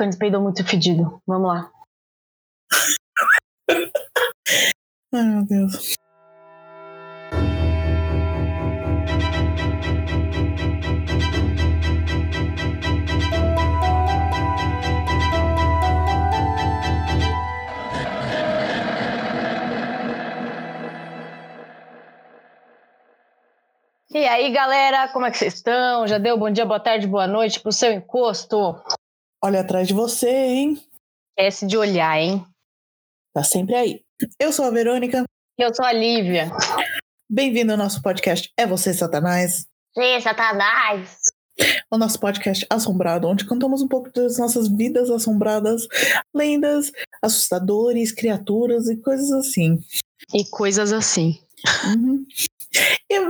Tucanes peidou muito fedido. Vamos lá. Ai, meu Deus. E aí, galera, como é que vocês estão? Já deu bom dia, boa tarde, boa noite pro seu encosto? Olha atrás de você, hein? Esquece de olhar, hein? Tá sempre aí. Eu sou a Verônica. Eu sou a Lívia. Bem-vindo ao nosso podcast É Você, Satanás. Sim, Satanás. O nosso podcast assombrado, onde contamos um pouco das nossas vidas assombradas, lendas, assustadores, criaturas e coisas assim. E coisas assim. Uhum. E-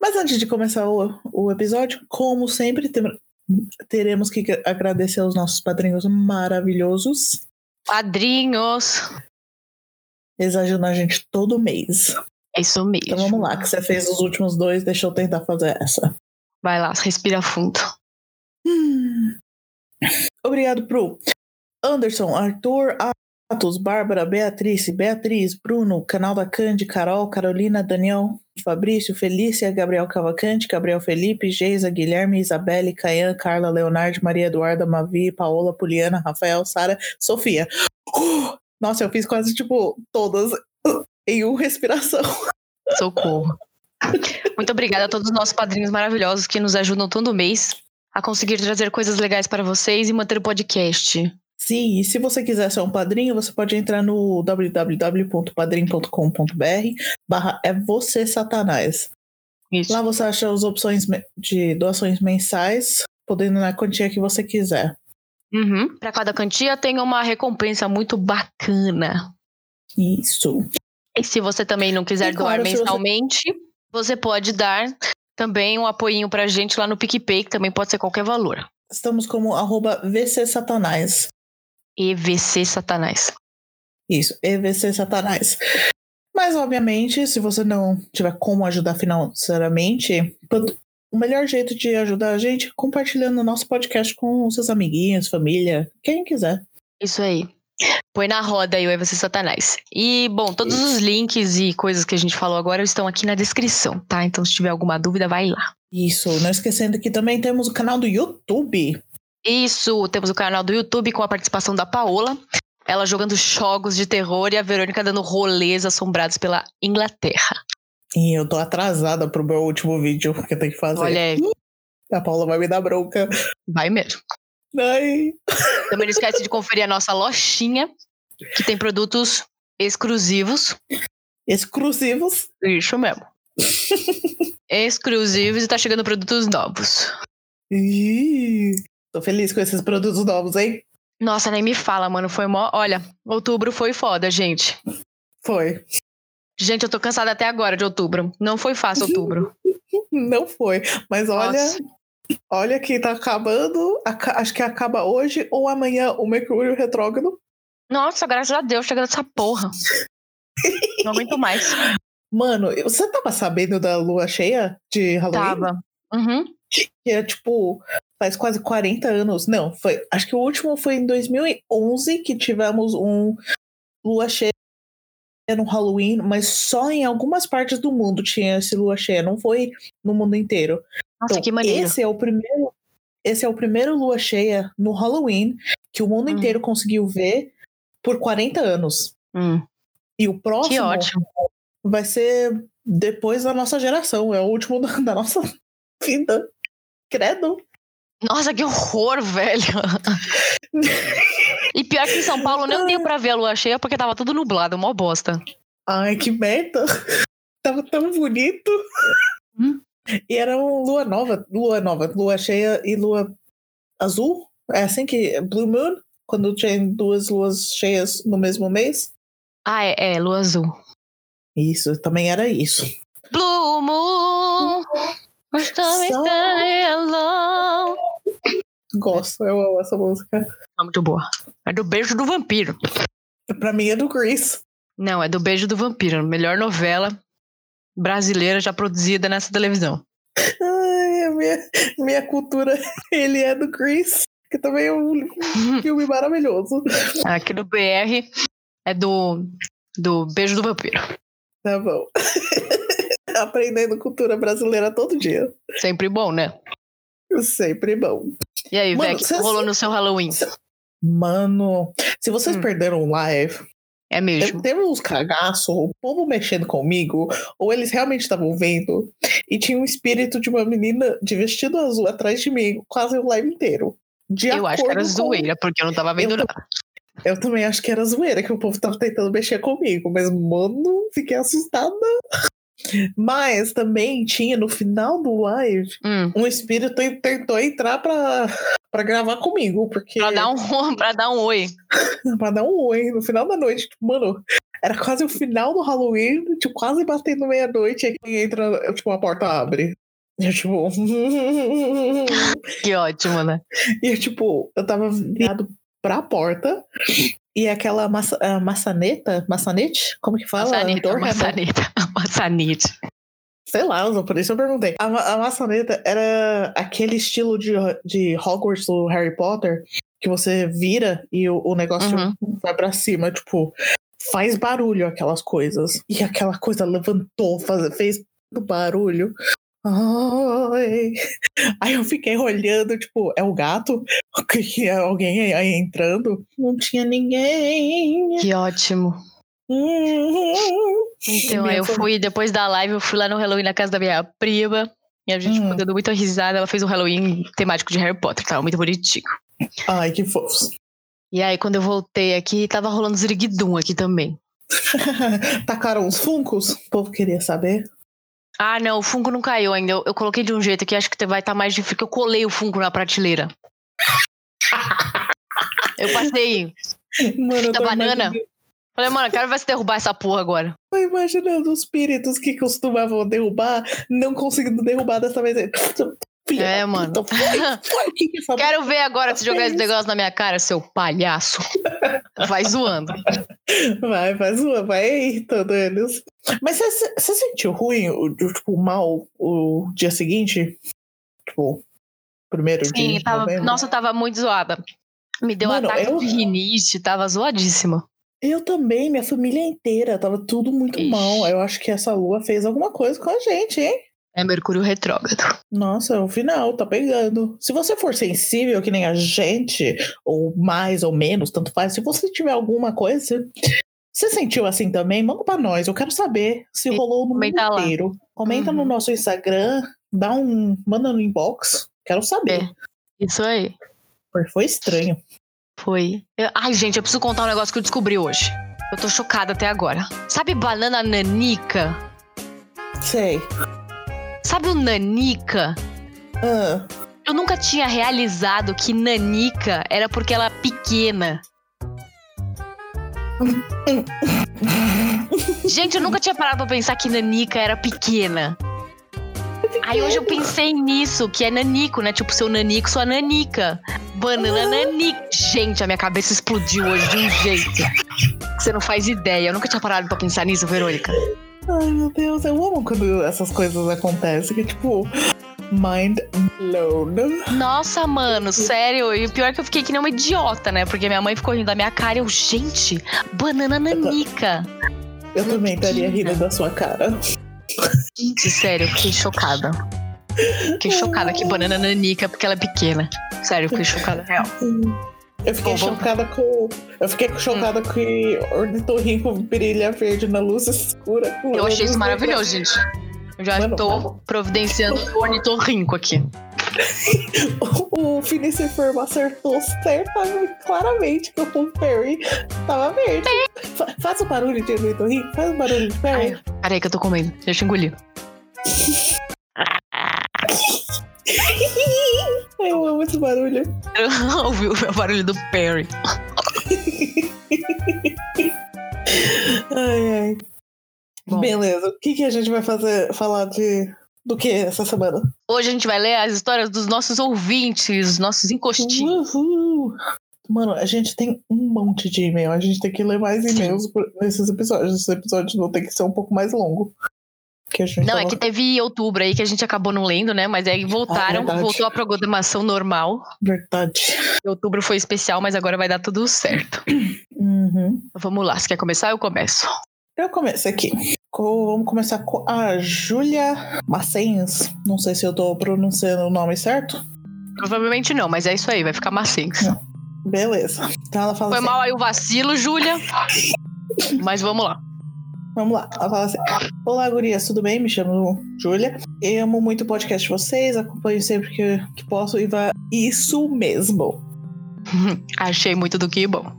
mas antes de começar o, o episódio, como sempre, teremos que agradecer aos nossos padrinhos maravilhosos. Padrinhos. Eles ajudam a gente todo mês. É isso mesmo. Então vamos lá, que você fez os últimos dois, deixa eu tentar fazer essa. Vai lá, respira fundo. Hum. Obrigado pro Anderson, Arthur, Atos, Bárbara, Beatriz, Beatriz, Bruno, Canal da Cande, Carol, Carolina, Daniel, Fabrício, Felícia, Gabriel Cavalcante, Gabriel Felipe, Geisa, Guilherme, Isabelle, Caian, Carla, Leonardo, Maria Eduarda, Mavi, Paola, Poliana, Rafael, Sara, Sofia. Nossa, eu fiz quase, tipo, todas em uma respiração. Socorro. Muito obrigada a todos os nossos padrinhos maravilhosos que nos ajudam todo mês a conseguir trazer coisas legais para vocês e manter o podcast. Sim, e se você quiser ser um padrinho, você pode entrar no www.padrim.com.br barra é você satanás. Isso. Lá você acha as opções de doações mensais, podendo na quantia que você quiser. Uhum. Para cada quantia tem uma recompensa muito bacana. Isso. E se você também não quiser E doar se você- mensalmente, você pode dar também um apoinho pra gente lá no PicPay, que também pode ser qualquer valor. Estamos como arroba VC Satanás. EVC Satanás. Isso, EVC Satanás. Mas, obviamente, se você não tiver como ajudar financeiramente, o melhor jeito de ajudar a gente é compartilhando o nosso podcast com seus amiguinhos, família, quem quiser. Isso aí. Põe na roda aí o EVC Satanás. E, bom, todos Isso. os links e coisas que a gente falou agora estão aqui na descrição, tá? Então, se tiver alguma dúvida, vai lá. Isso, não esquecendo que também temos o canal do YouTube. Isso, temos o canal do YouTube com a participação da Paola. Ela jogando jogos de terror e a Verônica dando rolês assombrados pela Inglaterra. E eu tô atrasada pro meu último vídeo que eu tenho que fazer. Olha aí, A Paula vai me dar bronca. vai mesmo. Ai. Também não esquece de conferir a nossa lojinha, que tem produtos exclusivos. Exclusivos. Isso mesmo. exclusivos e tá chegando produtos novos. Ih, tô feliz com esses produtos novos, hein? Nossa, nem me fala, mano. Foi mó. Olha, outubro foi foda, gente. Foi. Gente, eu tô cansada até agora de outubro. Não foi fácil outubro. Não foi. Mas olha, Nossa. olha que tá acabando. aca- acho que acaba hoje ou amanhã o Mercúrio retrógrado. Nossa, graças a Deus, chega dessa porra. Não aguento mais. Mano, você tava sabendo da lua cheia de Halloween? Tava. Uhum. Que é tipo, faz quase 40 anos. Não, foi. Acho que o último foi em 2011 que tivemos um lua cheia no Halloween, mas só em algumas partes do mundo tinha esse lua cheia, não foi no mundo inteiro. Nossa, Então, que maneiro. esse é o primeiro, esse é o primeiro lua cheia no Halloween que o mundo Hum. inteiro conseguiu ver por 40 anos. Hum, E o próximo vai ser depois da nossa geração, é o último da, da nossa vida. Credo. Nossa, que horror, velho. E pior que em São Paulo nem deu pra ver a lua cheia porque tava tudo nublado, mó bosta. Ai, que merda. Tava tão bonito. Hum. E era um lua nova, lua nova, lua cheia e lua azul. É assim que Blue Moon, quando tem duas luas cheias no mesmo mês. Ah, é, é lua azul. Isso, também era isso. Blue Moon, Só- stay alone. Gosto, eu amo essa música. É muito boa. É do Beijo do Vampiro. Pra mim é do Grease. Não, é do Beijo do Vampiro. Melhor novela brasileira já produzida nessa televisão. Ai, minha, minha cultura, ele é do Grease. que também é um, filme maravilhoso. Aqui no BR é do, do Beijo do Vampiro. Tá bom. Aprendendo cultura brasileira todo dia. Sempre bom, né? Sempre bom. E aí, Mano, que cê- rolou no seu Halloween? Mano, se vocês Hum. perderam o live, É mesmo. teve uns cagaços, o povo mexendo comigo, ou eles realmente estavam vendo, e tinha um espírito de uma menina de vestido azul atrás de mim, quase o live inteiro. De Eu acho que era com- zoeira, porque eu não tava vendo Eu nada. Eu também acho que era zoeira, que o povo tava tentando mexer comigo, mas, mano, fiquei assustada. Mas também tinha no final do live Hum, um espírito tentou entrar pra, pra gravar comigo, porque. pra, dar um, pra dar um oi. pra dar um oi no final da noite. Tipo, mano, era quase o final do Halloween, tipo, quase batendo meia-noite, aí entra, tipo, a porta abre. E eu, tipo. Que ótimo, né? e eu, tipo, eu tava virado pra porta. E aquela maça, maçaneta, maçanete? Como que fala? Maçaneta, Door handle? maçaneta, maçanete. Sei lá, por isso eu perguntei. A, ma- a maçaneta era aquele estilo de, de Hogwarts do Harry Potter que você vira e o, o negócio Uhum. vai pra cima, tipo, faz barulho aquelas coisas. E aquela coisa levantou, faz, fez barulho. Ai. Aí eu fiquei olhando, tipo, é o gato? Que é alguém aí, aí entrando? Não tinha ninguém. Que ótimo. Hum. Então, eu fui, depois da live, eu fui lá no Halloween na casa da minha prima. E a gente Hum. ficou dando muita risada. Ela fez um Halloween temático de Harry Potter, tava muito bonitinho. Ai, que fofos. E aí, quando eu voltei aqui, tava rolando Ziriguidum aqui também. Tacaram os funcos? O povo queria saber. Ah, não, o Funko não caiu ainda. Eu, eu coloquei de um jeito que acho que vai estar mais difícil, porque eu colei o Funko na prateleira. Eu passei Mano, tô banana. imaginando, Falei, mano, quero ver se derrubar essa porra agora. tô imaginando os espíritos que costumavam derrubar, não conseguindo derrubar dessa vez. Filha É, mano. puta, que que essa Quero ver agora se jogar esse negócio na minha cara, seu palhaço. Vai zoando. Vai, vai zoar, vai irritando eles. Mas você você sentiu ruim, o, tipo, mal o dia seguinte? Tipo, primeiro Sim, de tava, novembro? nossa, tava muito zoada. Me deu Mano, ataque eu- de rinite, tava zoadíssima. Eu também, minha família inteira, tava tudo muito Ixi. mal. Eu acho que essa lua fez alguma coisa com a gente, hein? É Mercúrio retrógrado. Nossa, é o final, tá pegando. Se você for sensível, que nem a gente, ou mais ou menos, tanto faz, se você tiver alguma coisa, você sentiu assim também, manda pra nós. Eu quero saber se rolou no mundo comenta lá. inteiro. Comenta no Uhum. nosso Instagram, dá um. manda no inbox. Quero saber. É. Isso aí. Foi estranho. Foi. Eu- Ai, gente, eu preciso contar um negócio que eu descobri hoje. Eu tô chocada até agora. Sabe banana nanica? Sei. Sabe o nanica? Ah, Eu nunca tinha realizado que nanica era porque ela é pequena. Gente, eu nunca tinha parado pra pensar que nanica era pequena. Aí hoje eu pensei nisso, que é nanico, né? Tipo, seu nanico, sua nanica. Banana nanica. Gente, a minha cabeça explodiu hoje de um jeito. Você não faz ideia. Eu nunca tinha parado pra pensar nisso, Verônica. Ai, meu Deus, eu amo quando essas coisas acontecem, que é tipo. Mind blown. Nossa, mano, sério. E o pior é que eu fiquei que nem uma idiota, né? Porque minha mãe ficou rindo da minha cara e eu, gente, banana nanica. Eu também estaria rindo da sua cara. Gente, sério, eu fiquei chocada. Fiquei chocada que banana nanica porque ela é pequena. Sério, eu fiquei chocada, real. Eu fiquei chocada com. Eu fiquei chocada com o ornitorrinco brilha verde na luz escura. Eu achei isso maravilhoso, gente. Eu já Mano, tô providenciando o ornitorrinco aqui. O, o Finiciform acertou certa, claramente que o Perry tava verde. Fa- faz o barulho de ornitorrinco, faz o barulho de Perry. Peraí que eu tô comendo. Deixa eu engolir. Eu amo esse barulho. Eu ouvi o barulho do Perry. Ai, ai. Bom. Beleza. O que, que a gente vai fazer? Falar de. Do que essa semana? Hoje a gente vai ler as histórias dos nossos ouvintes, nossos encostinhos. Uhul. Mano, a gente tem um monte de e-mail. A gente tem que ler mais e-mails nesses episódios. Esses episódios vão ter que ser um pouco mais longo. Não, é tava- que teve outubro aí que a gente acabou não lendo, né? Mas aí voltaram, verdade. voltou a programação normal. Verdade. Outubro foi especial, mas agora vai dar tudo certo. Uhum. Vamos lá, você quer começar? Eu começo. Eu começo aqui. Co- Vamos começar com a Júlia Macens. Não sei se eu tô pronunciando o nome certo. Provavelmente não, mas é isso aí, vai ficar macinho. Beleza. Então ela fala Foi assim. mal aí o vacilo, Júlia. Mas vamos lá. Vamos lá. Ela fala assim: Olá, gurias, tudo bem? Me chamo Júlia. Eu amo muito o podcast de vocês, acompanho sempre que, que posso e vai. Isso mesmo. Achei muito do que bom.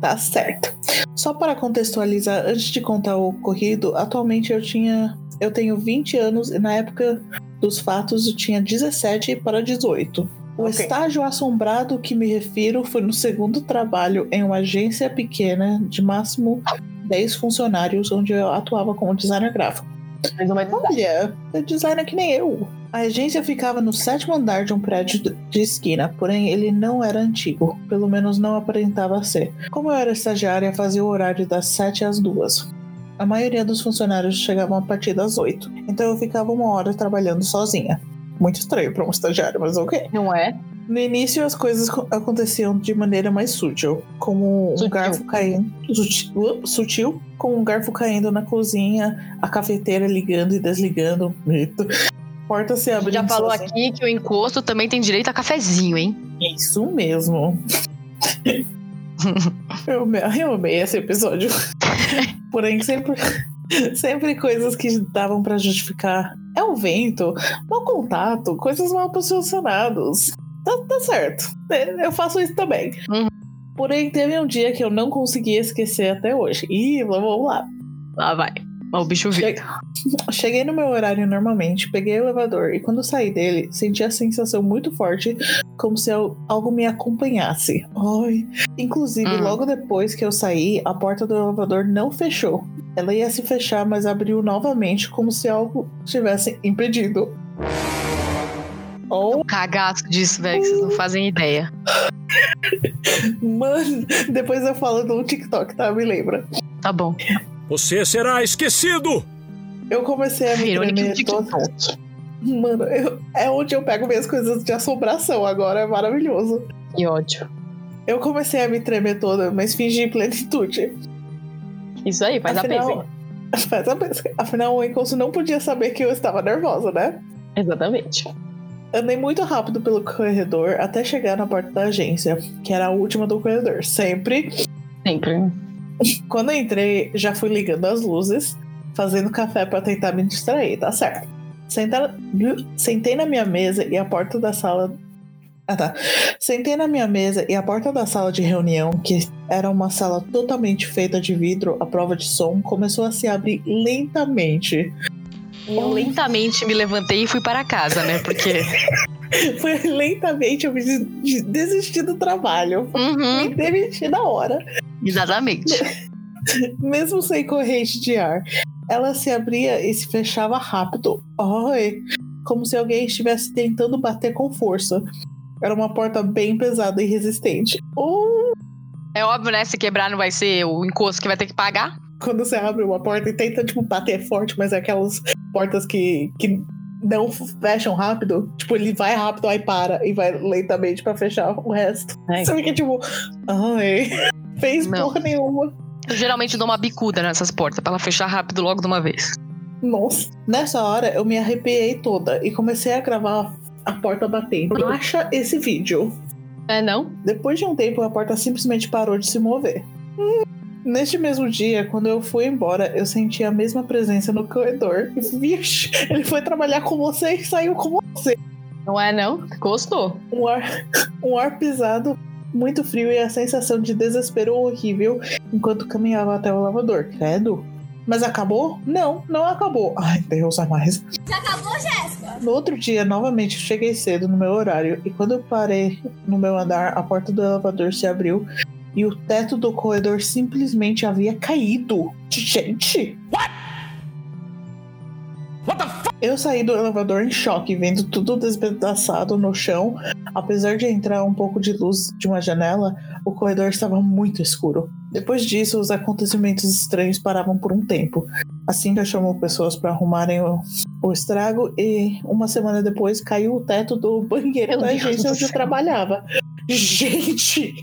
Tá certo. Só para contextualizar, antes de contar o ocorrido, atualmente eu tinha. Eu tenho 20 anos e na época dos fatos eu tinha 17 para 18. O Ok. estágio assombrado que me refiro foi no segundo trabalho em uma agência pequena de máximo 10 funcionários, onde eu atuava como designer gráfico. Mais uma Olha, é designer que nem eu. A agência ficava no sétimo andar de um prédio de esquina, porém ele não era antigo, pelo menos não aparentava ser. Como eu era estagiária, fazia o horário das 7 às 2. A maioria dos funcionários chegavam a partir das 8, então eu ficava uma hora trabalhando sozinha. Muito estranho para um estagiário, mas ok. Não é? No início as coisas co- aconteciam de maneira mais sutil, como um Sutil. garfo caindo sutil, sutil, com um garfo caindo na cozinha, a cafeteira ligando e desligando, mito. Porta se abrindo. já falou sozinha. aqui que o encosto também tem direito a cafezinho, hein? Isso mesmo. eu, me- eu amei esse episódio. Porém, sempre, sempre coisas que davam pra justificar. É o vento, mau contato, coisas mal posicionadas. Tá, tá certo. É, Eu faço isso também. Uhum. Porém, teve um dia que eu não consegui esquecer até hoje. Ih, vamos lá. Lá vai. O bicho vindo. Cheguei no meu horário normalmente, peguei o elevador e quando saí dele, senti a sensação muito forte, como se al- algo me acompanhasse. Ai. Inclusive, Hum. logo depois que eu saí, a porta do elevador não fechou. Ela ia se fechar, mas abriu novamente, como se algo tivesse impedido. Oh, O cagaço disso, velho, que vocês não fazem ideia. mano, depois eu falo no TikTok, tá? Me lembra. Tá bom. Você será esquecido! Eu comecei a me tremer. Mano, eu- é onde eu pego minhas coisas de assombração agora, é maravilhoso. Que ódio. Eu comecei a me tremer toda, mas fingi plenitude. Isso aí, faz a Afinal- pese. Faz a pesca. Afinal, o Encosto não podia saber que eu estava nervosa, né? Exatamente. Andei muito rápido pelo corredor até chegar na porta da agência, que era a última do corredor. Sempre. Sempre. Quando entrei, já fui ligando as luzes, fazendo café pra tentar me distrair, tá certo. Sentar- Sentei na minha mesa e a porta da sala. Ah tá. Sentei na minha mesa e a porta da sala de reunião, que era uma sala totalmente feita de vidro à prova de som, começou a se abrir lentamente. Eu lentamente me levantei e fui para casa, né? Porque. Foi lentamente eu me des- de- desisti do trabalho. Uhum, Me demiti na hora. exatamente. Mesmo sem corrente de ar. Ela se abria e se fechava rápido. Ai, como se alguém estivesse tentando bater com força. Era uma porta bem pesada e resistente. Ou É óbvio, né? Se quebrar não vai ser o encosto que vai ter que pagar. quando você abre uma porta e tenta, tipo, bater forte, mas é aquelas portas que, que não fecham rápido. Tipo, ele vai rápido, aí para e vai lentamente pra fechar o resto. Ai. Você fica tipo, ai, fez Não. porra nenhuma. Eu geralmente dou uma bicuda nessas portas pra ela fechar rápido logo de uma vez. Nossa. Nessa hora eu me arrepiei toda e comecei a gravar a porta batendo. Acha esse vídeo. É, não? Depois de um tempo, a porta simplesmente parou de se mover. Hum. Neste mesmo dia, quando eu fui embora, eu senti a mesma presença no corredor. Vixe, ele foi trabalhar com você e saiu com você. Não é, não? Gostou. Um ar, um ar pisado, muito frio e a sensação de desespero horrível enquanto caminhava até o lavador. Credo. Mas acabou? Não, não acabou. Ai, Deus a mais. Já acabou, Jéssica? No outro dia, novamente, cheguei cedo no meu horário e quando eu parei no meu andar, a porta do elevador se abriu e o teto do corredor simplesmente havia caído. Gente! Eu saí do elevador em choque, vendo tudo despedaçado no chão. Apesar de entrar um pouco de luz de uma janela, o corredor estava muito escuro. Depois disso, os acontecimentos estranhos paravam por um tempo. A Cinca chamou pessoas para arrumarem o, o estrago e uma semana depois caiu o teto do banheiro Meu da Deus agência onde eu trabalhava. Gente!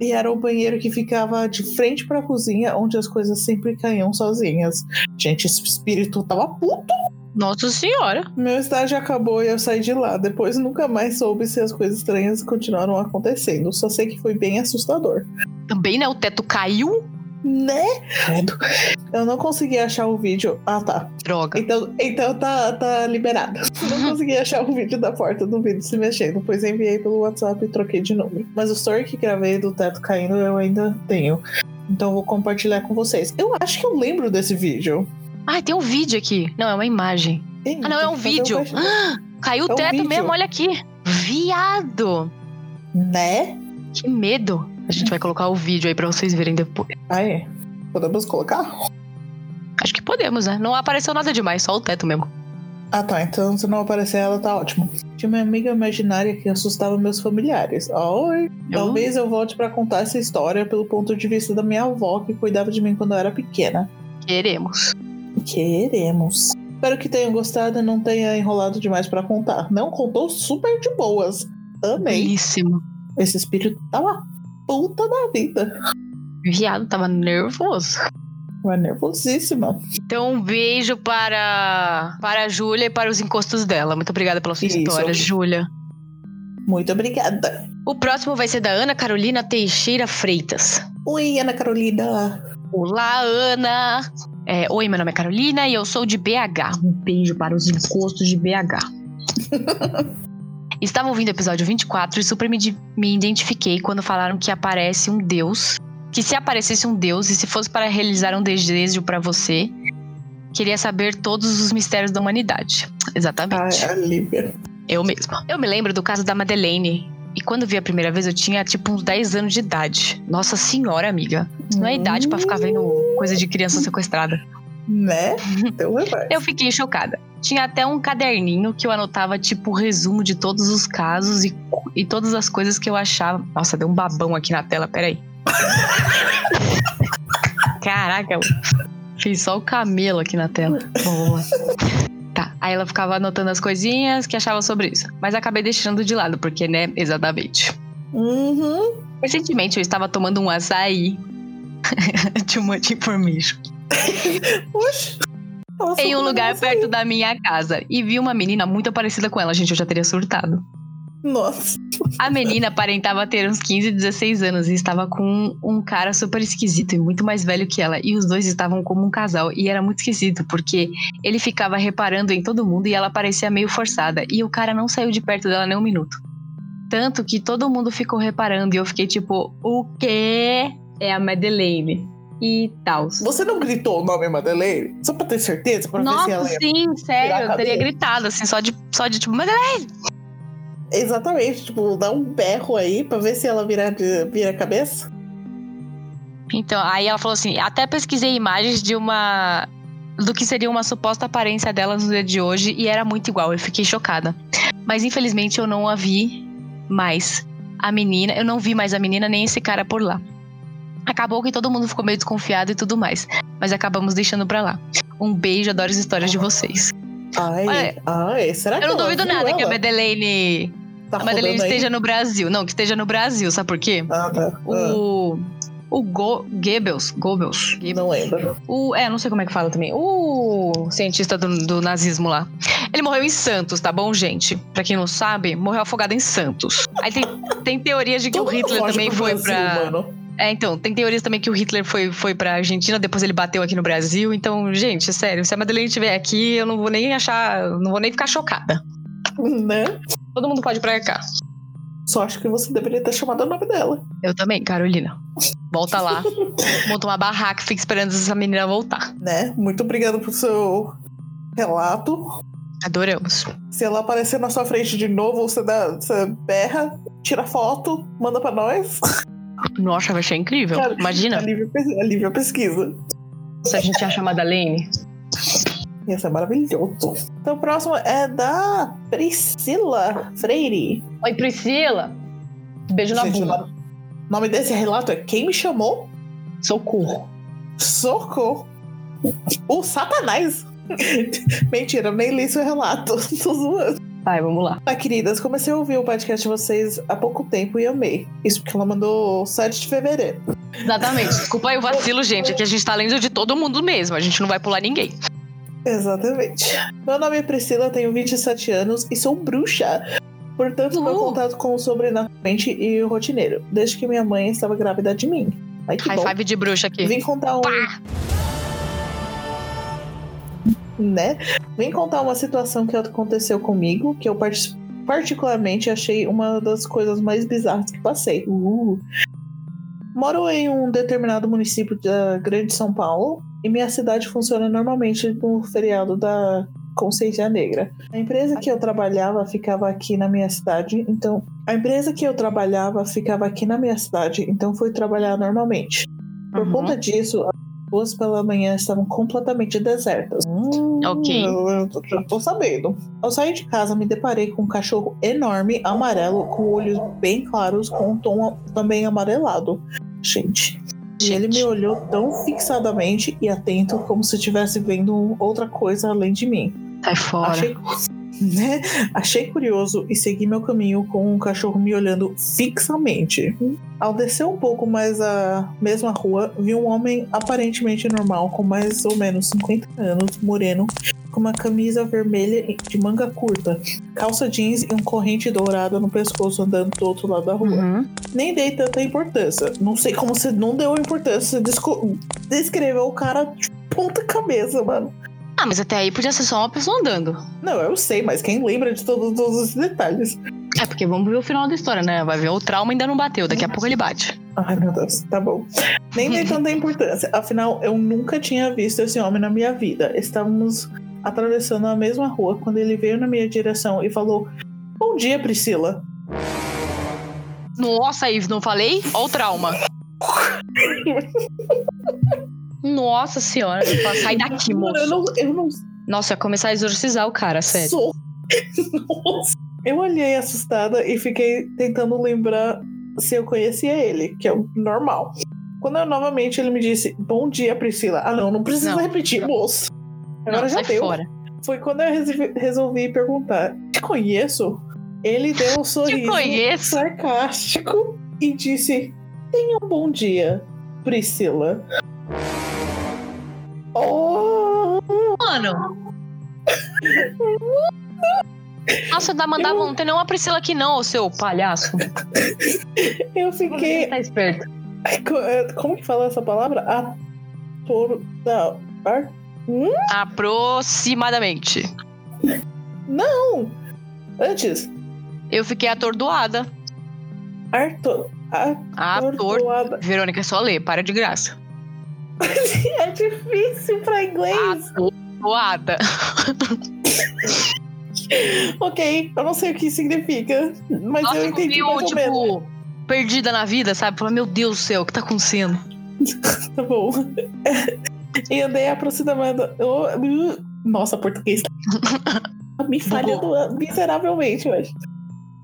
E era o banheiro que ficava de frente para a cozinha, onde as coisas sempre caíam sozinhas. Gente, esse espírito tava puto. Nossa senhora. Meu estágio acabou e eu saí de lá. Depois nunca mais soube se as coisas estranhas continuaram acontecendo. Só sei que foi bem assustador. Também, né? O teto caiu. Né? Credo. Eu não consegui achar o vídeo. Ah, tá. Droga. Então, então tá, tá liberado. Não consegui achar o vídeo da porta do vídeo se mexendo, pois enviei pelo WhatsApp e troquei de nome. Mas o story que gravei do teto caindo eu ainda tenho. Então vou compartilhar com vocês. Eu acho que eu lembro desse vídeo. Ai, tem um vídeo aqui. Não, é uma imagem. Ah, não, é um vídeo. baixo- Caiu o É um teto vídeo. mesmo, olha aqui. Viado. Né? Que medo. A gente vai colocar o vídeo aí pra vocês verem depois. Ah, é. Podemos colocar? Acho que podemos, né? Não apareceu nada demais, só o teto mesmo. Ah, tá. Então se não aparecer ela, tá ótimo. Tinha uma amiga imaginária que assustava meus familiares. Oi. Talvez eu volte pra contar essa história pelo ponto de vista da minha avó, que cuidava de mim quando eu era pequena. Queremos. Queremos. Espero que tenham gostado e não tenha enrolado demais pra contar. Não contou super de boas. Amei. Belíssimo. Esse espírito tava puta da vida. Viado, tava nervoso. Tava nervosíssima. Então, um beijo para, para a Júlia e para os encostos dela. Muito obrigada pela sua Isso. história, Júlia. Muito obrigada. O próximo vai ser da Ana Carolina Teixeira Freitas. Oi, Ana Carolina. Olá, Ana! É, Oi, meu nome é Carolina e eu sou de BH. Um beijo para os encostos de BH. Estava ouvindo o episódio 24 e super me, me identifiquei quando falaram que aparece um deus. Que se aparecesse um deus e se fosse para realizar um desejo para você, queria saber todos os mistérios da humanidade. Exatamente. Ai, a Lívia. Eu mesma. Eu me lembro do caso da Madeleine. E quando vi a primeira vez, eu tinha tipo uns 10 anos de idade. Nossa senhora, amiga. Não é idade pra ficar vendo coisa de criança sequestrada. Né? Então vai. Eu fiquei chocada. Tinha até um caderninho que eu anotava, tipo, o resumo de todos os casos e, e todas as coisas que eu achava. Nossa, deu um babão aqui na tela, peraí. Caraca, eu fiz só o camelo aqui na tela. Lá. Tá, aí ela ficava anotando as coisinhas que achava sobre isso. Mas acabei deixando de lado, porque, né, exatamente. Uhum. Recentemente eu estava tomando um açaí. Too much information. Oxe. Nossa, em um lugar perto da minha casa. E vi uma menina muito parecida com ela. Gente, eu já teria surtado. Nossa. A menina aparentava ter uns 15, 16 anos e estava com um cara super esquisito e muito mais velho que ela. E os dois estavam como um casal. E era muito esquisito, porque ele ficava reparando em todo mundo e ela parecia meio forçada. E o cara não saiu de perto dela nem um minuto. Tanto que todo mundo ficou reparando e eu fiquei tipo, o quê? É a Madeleine. E tal. Você não gritou o nome Madeleine? Só pra ter certeza? Pra ver se Nossa, ela sim, sério. Eu teria gritado, assim, só de, só de tipo, Madeleine! Exatamente. Tipo, dá um berro aí pra ver se ela vira, vira a cabeça. Então, aí ela falou assim: até pesquisei imagens de uma. do que seria uma suposta aparência dela no dia de hoje e era muito igual. Eu fiquei chocada. Mas infelizmente eu não a vi mais. A menina, eu não vi mais a menina nem esse cara por lá. Acabou que todo mundo ficou meio desconfiado e tudo mais. Mas acabamos deixando pra lá. Um beijo, adoro as histórias de vocês. Ai, Olha, ai, será que Eu não ela duvido nada que a ela? Madeleine, Tá a Madeleine rodando aí? esteja no Brasil. Não, que esteja no Brasil, sabe por quê? Ah, tá. Ah, O. O Go, Goebbels, Goebbels, não lembro. O, é, não sei como é que fala também. O cientista do, do nazismo lá. Ele morreu em Santos, tá bom, gente? Pra quem não sabe, morreu afogado em Santos. Aí tem, tem teorias de que Todo o Hitler também foi Brasil, pra. Mano. É, então, tem teorias também que o Hitler foi, foi pra Argentina, depois ele bateu aqui no Brasil. Então, gente, sério, se a Madeleine estiver aqui, eu não vou nem achar. Não vou nem ficar chocada. Né? Todo mundo pode ir pra cá. Só acho que você deveria ter chamado o nome dela. Eu também, Carolina. Volta lá. monta uma barraca fica esperando essa menina voltar. Né? Muito obrigada por seu relato. Adoramos. Se ela aparecer na sua frente de novo, você, dá, você berra, tira foto, manda pra nós. Nossa, vai ser incrível. Cara, Imagina A Lívia, pes- a pesquisa. se a gente acha a Madeleine. Ia ser maravilhoso. Então o próximo é da Priscila Freire. Oi, Priscila. Beijo na Gente, bunda. o nome desse relato é Quem Me Chamou? Socorro. Socorro. O Satanás. Mentira, eu nem li seu relato. Tô zoando. Vai, vamos lá. Ah, queridas, comecei a ouvir o podcast de vocês há pouco tempo e amei. Isso porque ela mandou 7 de fevereiro. Exatamente. Desculpa aí o vacilo, gente. Aqui a gente tá lendo de todo mundo mesmo. A gente não vai pular ninguém. Exatamente. Meu nome é Priscila, tenho 27 anos e sou bruxa. Portanto, meu Uh. contato com o sobrenaturalmente e o rotineiro, desde que minha mãe estava grávida de mim. Ai, que High bom. five de bruxa aqui. Vim contar um. Pá! Né? Vim contar uma situação que aconteceu comigo, que eu partic- particularmente achei uma das coisas mais bizarras que passei. Uh. Moro em um determinado município da Grande São Paulo e minha cidade funciona normalmente no feriado da Consciência Negra. A empresa que eu trabalhava ficava aqui na minha cidade, então a empresa que eu trabalhava ficava aqui na minha cidade, então fui trabalhar normalmente. Por Uhum. conta disso, as ruas pela manhã estavam completamente desertas. Ok. Eu, eu tô- já tô sabendo. Ao sair de casa, me deparei com um cachorro enorme, amarelo, com olhos bem claros, com um tom também amarelado. Gente. E ele me olhou tão fixadamente e atento, como se estivesse vendo outra coisa além de mim. Sai fora. Achei, né? Achei curioso e segui meu caminho com o cachorro me olhando fixamente. Ao descer um pouco mais a mesma rua, vi um homem aparentemente normal, com mais ou menos 50 anos, moreno, com uma camisa vermelha de manga curta, calça jeans e um corrente dourada no pescoço andando do outro lado da rua. Uhum. Nem dei tanta importância. Não sei como você não deu importância. Você descreveu o cara de ponta cabeça, mano. Ah, mas até aí podia ser só uma pessoa andando. Não, eu sei, mas quem lembra de todos, todos os detalhes? É, porque vamos ver o final da história, né? Vai ver o trauma ainda não bateu. Daqui a pouco ele bate. Ai, meu Deus, tá bom. Nem dei tanta importância. Afinal, eu nunca tinha visto esse homem na minha vida. Estávamos atravessando a mesma rua quando ele veio na minha direção e falou: Bom dia, Priscila. Nossa, Ives, não falei? Ó o trauma. Nossa senhora, eu falo, sai daqui, Mano, eu moço. não, eu não Nossa, eu ia começar a exorcizar o cara, sério. sou. Nossa. Eu olhei assustada e fiquei tentando lembrar se eu conhecia ele, que é o normal. Quando eu novamente ele me disse: Bom dia, Priscila. Ah, não, não precisa Não. repetir, moço. Agora não, já deu. fora. Foi quando eu resolvi, resolvi perguntar: Te conheço? Ele deu um sorriso sarcástico e disse: Tenha um bom dia, Priscila. Oh! Mano. Nossa, da mandava não tem nenhuma Priscila aqui não, seu palhaço. Eu fiquei. Tá esperto. É, Como que fala essa palavra? Ator. Não. Ar- Aproximadamente. Não! Antes. Eu fiquei atordoada. Ator. Atordoada. Verônica, é só ler, para de graça. É difícil pra inglês. Atordoada. Ok, eu não sei o que significa, mas Nossa, eu entendi mais ou menos. tipo, perdida na vida, sabe? Falei, meu Deus do céu, o que tá acontecendo? Tá bom. E andei aproximadamente. eu- Nossa, português. Me falhando miseravelmente hoje.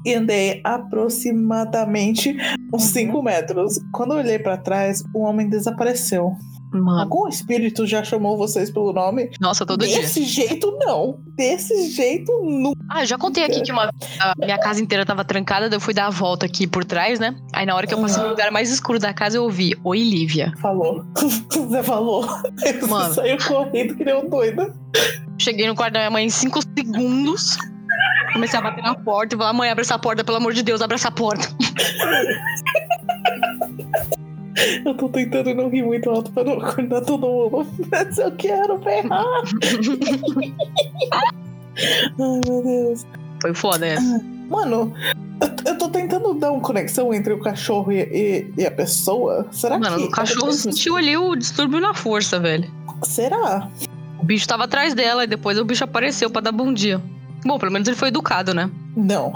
E andei aproximadamente uns Uhum. 5 metros. Quando eu olhei pra trás, o homem desapareceu. Mano, Algum espírito já chamou vocês pelo nome? nossa, todo dia. Desse jeito, não. Desse jeito, nunca. Ah, eu já contei aqui que uma, a minha casa inteira tava trancada, daí eu fui dar a volta aqui por trás, né? Aí na hora que eu passei no lugar mais escuro da casa, eu ouvi, oi, Lívia. Falou. Você falou. Você Mano. saiu correndo que nem um doido. Cheguei no quarto da minha mãe em cinco segundos. Comecei a bater na porta e falar, mãe, abre essa porta, pelo amor de Deus, abre essa porta. Eu tô tentando não rir muito alto pra não acordar todo mundo. Mas eu quero berrar. Ai, meu Deus. Foi foda essa. Mano, eu- eu tô tentando dar uma conexão entre o cachorro e, e- e a pessoa. Será Mano, que. o cachorro sentiu ali o distúrbio na força, velho. Será? O bicho tava atrás dela e depois o bicho apareceu pra dar bom dia. Bom, pelo menos ele foi educado, né? Não.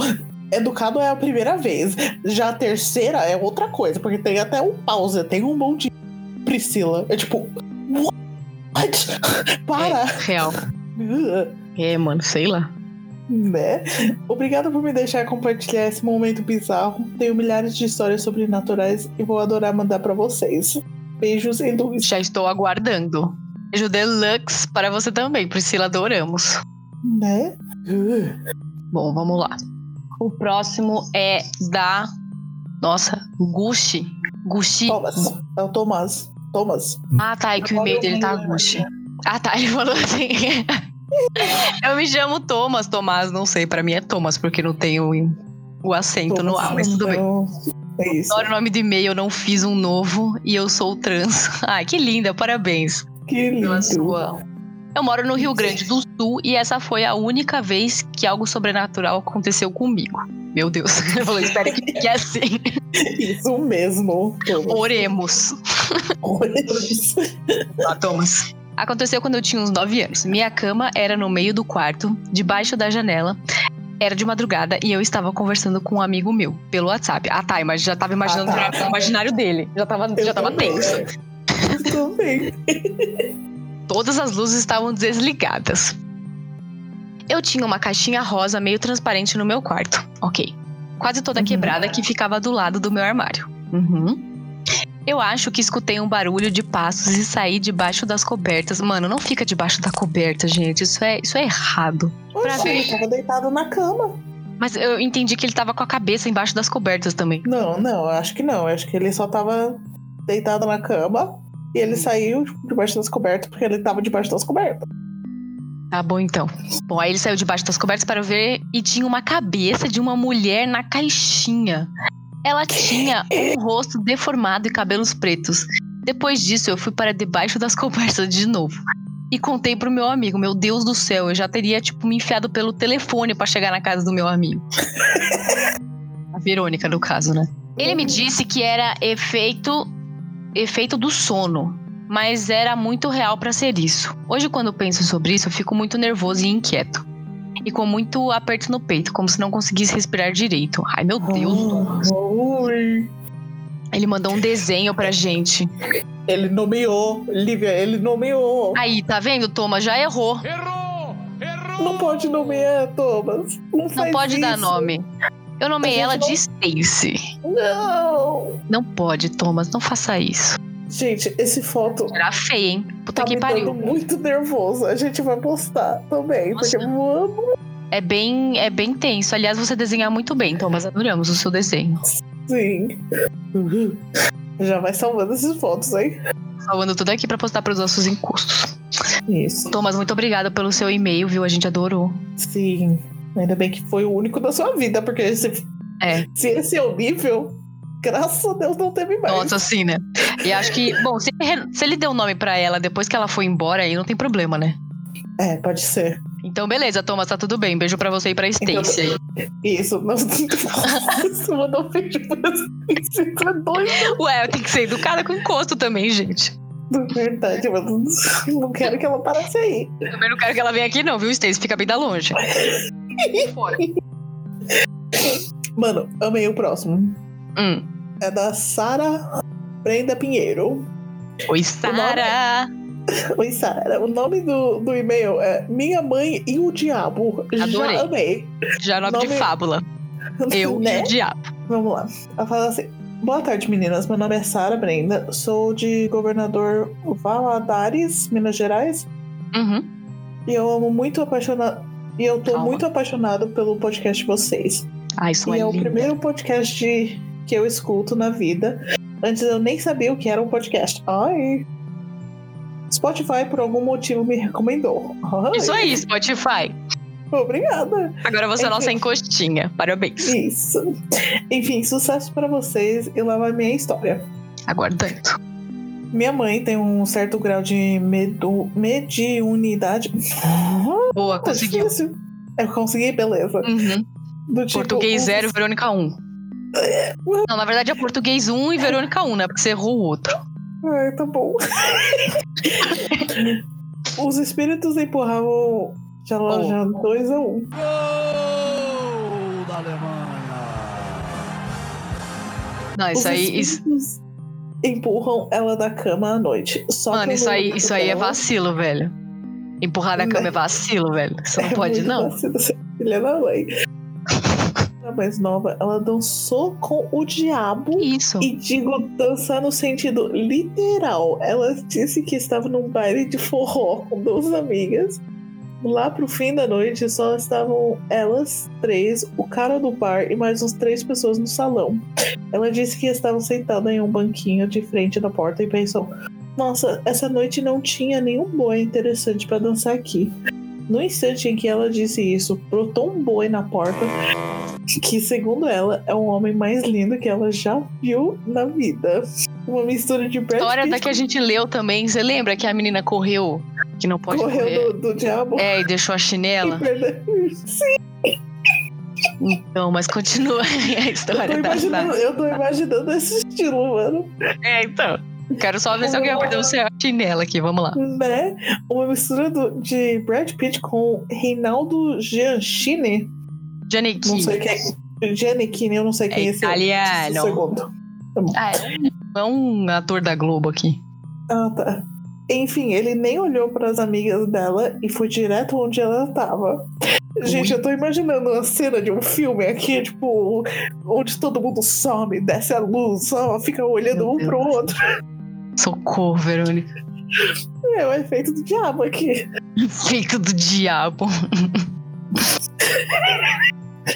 Educado é a primeira vez. Já a terceira é outra coisa, porque tem até um pause, tem um bom dia. Priscila. É tipo. What? Para! É, real. É, mano, sei lá. Né? Obrigada por me deixar compartilhar esse momento bizarro. Tenho milhares de histórias sobrenaturais e vou adorar mandar pra vocês. Beijos e luz. Já estou aguardando. Beijo deluxe para você também, Priscila, adoramos. Né? Bom, vamos lá. O próximo é da. Nossa, Gucci. Gucci. Thomas. É o Thomas. Thomas. Ah, tá. É que o e-mail dele tá Gucci. Ah, tá. Ele falou assim. Eu me chamo Thomas, Tomás, não sei. Pra mim é Thomas, porque não tem o, o acento no A, mas tudo bem. É isso. Adoro o nome do e-mail, eu não fiz um novo e eu sou trans. Ai, que linda, parabéns Que pela lindo. sua. Eu moro no Rio Grande do Sul e essa foi a única vez que algo sobrenatural aconteceu comigo. Meu Deus, eu falei, espero que fique assim. Isso mesmo. Thomas. Oremos. Tá, Thomas. Aconteceu quando eu tinha uns 9 anos. Minha cama era no meio do quarto, debaixo da janela. Era de madrugada e eu estava conversando com um amigo meu pelo WhatsApp. Ah, tá, mas já tava imaginando Ah, tá. o imaginário dele. Já tava, Eu já tava também. tenso. Também. Todas as luzes estavam desligadas. Eu tinha uma caixinha rosa meio transparente no meu quarto. Ok. Quase toda Uhum. quebrada que ficava do lado do meu armário. Uhum. Eu acho que escutei um barulho de passos e saí debaixo das cobertas. Mano, não fica debaixo da coberta, gente. Isso é, isso é errado. Pra Oxe, ver. ele tava deitado na cama. Mas eu entendi que ele tava com a cabeça embaixo das cobertas também. Não, não, eu acho que não. Eu acho que ele só tava deitado na cama e ele saiu debaixo das cobertas porque ele tava debaixo das cobertas. Tá bom, então. Bom, aí ele saiu debaixo das cobertas para ver e tinha uma cabeça de uma mulher na caixinha. Ela tinha um rosto deformado e cabelos pretos. Depois disso, eu fui para debaixo das cobertas de novo. E contei pro meu amigo, meu Deus do céu, eu já teria, tipo, me enfiado pelo telefone para chegar na casa do meu amigo. A Verônica, no caso, né? Ele me disse que era efeito efeito do sono, mas era muito real pra ser isso. Hoje, quando penso sobre isso, eu fico muito nervoso e inquieto. E com muito aperto no peito, como se não conseguisse respirar direito. Ai, meu Deus. Ui. Ele mandou um desenho pra gente. Ele nomeou, Lívia, ele nomeou. Aí, tá vendo, Thomas? Já errou. Errou! Errou! Não pode nomear, Thomas. Não, Não faz pode dar isso. nome. Eu nomeei ela gente de Stacy. Não. Não pode, Thomas. Não faça isso. Gente, esse foto Era feia, hein? Puta tá que me pariu. dando muito nervoso. A gente vai postar também. Nossa. Porque, mano, É bem, é bem tenso. Aliás, você desenha muito bem, Thomas. Adoramos o seu desenho. sim. Uhum. Já vai salvando esses fotos, hein? Salvando tudo aqui pra postar pros nossos encostos. Isso. Thomas, muito obrigada pelo seu e-mail, viu? A gente adorou. Sim. Ainda bem que foi o único da sua vida, porque se, É. se esse é o nível, graças a Deus não teve mais. Nossa, sim, né? E acho que, bom, se, se ele deu o nome pra ela depois que ela foi embora, aí não tem problema, né? É, pode ser. Então, beleza, Thomas, tá tudo bem. Beijo pra você e pra Stacy. aí. Isso, não. Isso mandou um beijo pra Isso é doido. Ué, eu tenho que ser educada com encosto também, gente. Verdade, mas não quero que ela passe aí. Também não quero que ela venha aqui, não, viu, Stacy? Fica bem da longe. Fora. Mano, amei o próximo. Hum. É da Sara Brenda Pinheiro. Oi, Sara. Oi, Sara. O nome do, do e-mail é Minha Mãe e o Diabo. Adorei. Já amei. Já nome de Nome- fábula. Eu né? e o diabo. Vamos lá. Ela fala assim: Boa tarde, meninas. Meu nome é Sara Brenda. Sou de governador Valadares, Minas Gerais. Uhum. E eu amo muito apaixonado. E eu tô Calma. muito apaixonado pelo podcast de vocês. Ai, sua e é o linda. primeiro podcast de- que eu escuto na vida. Antes eu nem sabia o que era um podcast. Ai. Spotify, por algum motivo, me recomendou. Ai, Isso aí, Spotify. Obrigada. Agora você é nossa encostinha. Parabéns. Isso. Enfim, sucesso pra vocês e lá vai minha história. Aguardando. Minha mãe tem um certo grau de medo, mediunidade. Boa, Tá conseguiu. difícil. Eu consegui, beleza. Uhum. Do tipo, Português os- 0, Verônica 1. Não, na verdade é português 1 e Verônica 1, né? Porque você errou o outro. Ai, tá bom. Os espíritos empurravam de loja 2 a 1. Um. Gol da Alemanha! Não, Os isso aí. Isso, espíritos empurram ela da cama à noite. Só mano, isso aí, isso aí é dela- vacilo, velho. Empurrar da cama é vacilo, velho. Você não É pode, não. vacilo ser filha da mãe. mais nova, ela dançou com o diabo. Isso. E digo dançar no sentido literal. Ela disse que estava num baile de forró com duas amigas. Lá pro fim da noite só estavam elas três, o cara do bar e mais uns três pessoas no salão. Ela disse que estavam sentada em um banquinho de frente da porta e pensou: Nossa, essa noite não tinha nenhum boi interessante para dançar aqui. No instante em que ela disse isso, brotou um boi na porta, que, segundo ela, é o homem mais lindo que ela já viu na vida. Uma mistura de Brad História Pitt da que a gente leu também. Você lembra que a menina correu? Que não pode correr. correu do, do diabo. É, e deixou a chinela. Sim, Então, mas continua a eu, história da imaginando, eu tô imaginando esse estilo, mano. É, então. Quero só ver se alguém vai perder o seu chinela aqui. Vamos lá. Né? Uma mistura do- de Brad Pitt com Reinaldo Gianchini. Janequine. Não sei quem é. Giannichini, eu não sei quem É é esse italiano. esse segundo. Ah, é é um ator da Globo aqui. Ah, tá. Enfim, ele nem olhou para as amigas dela e foi direto onde ela tava. Gente, eu tô imaginando uma cena de um filme aqui, tipo, onde todo mundo some, desce a luz, só fica olhando Meu um pro Deus. outro. Socorro, Verônica. É o efeito do diabo aqui. Feito do diabo.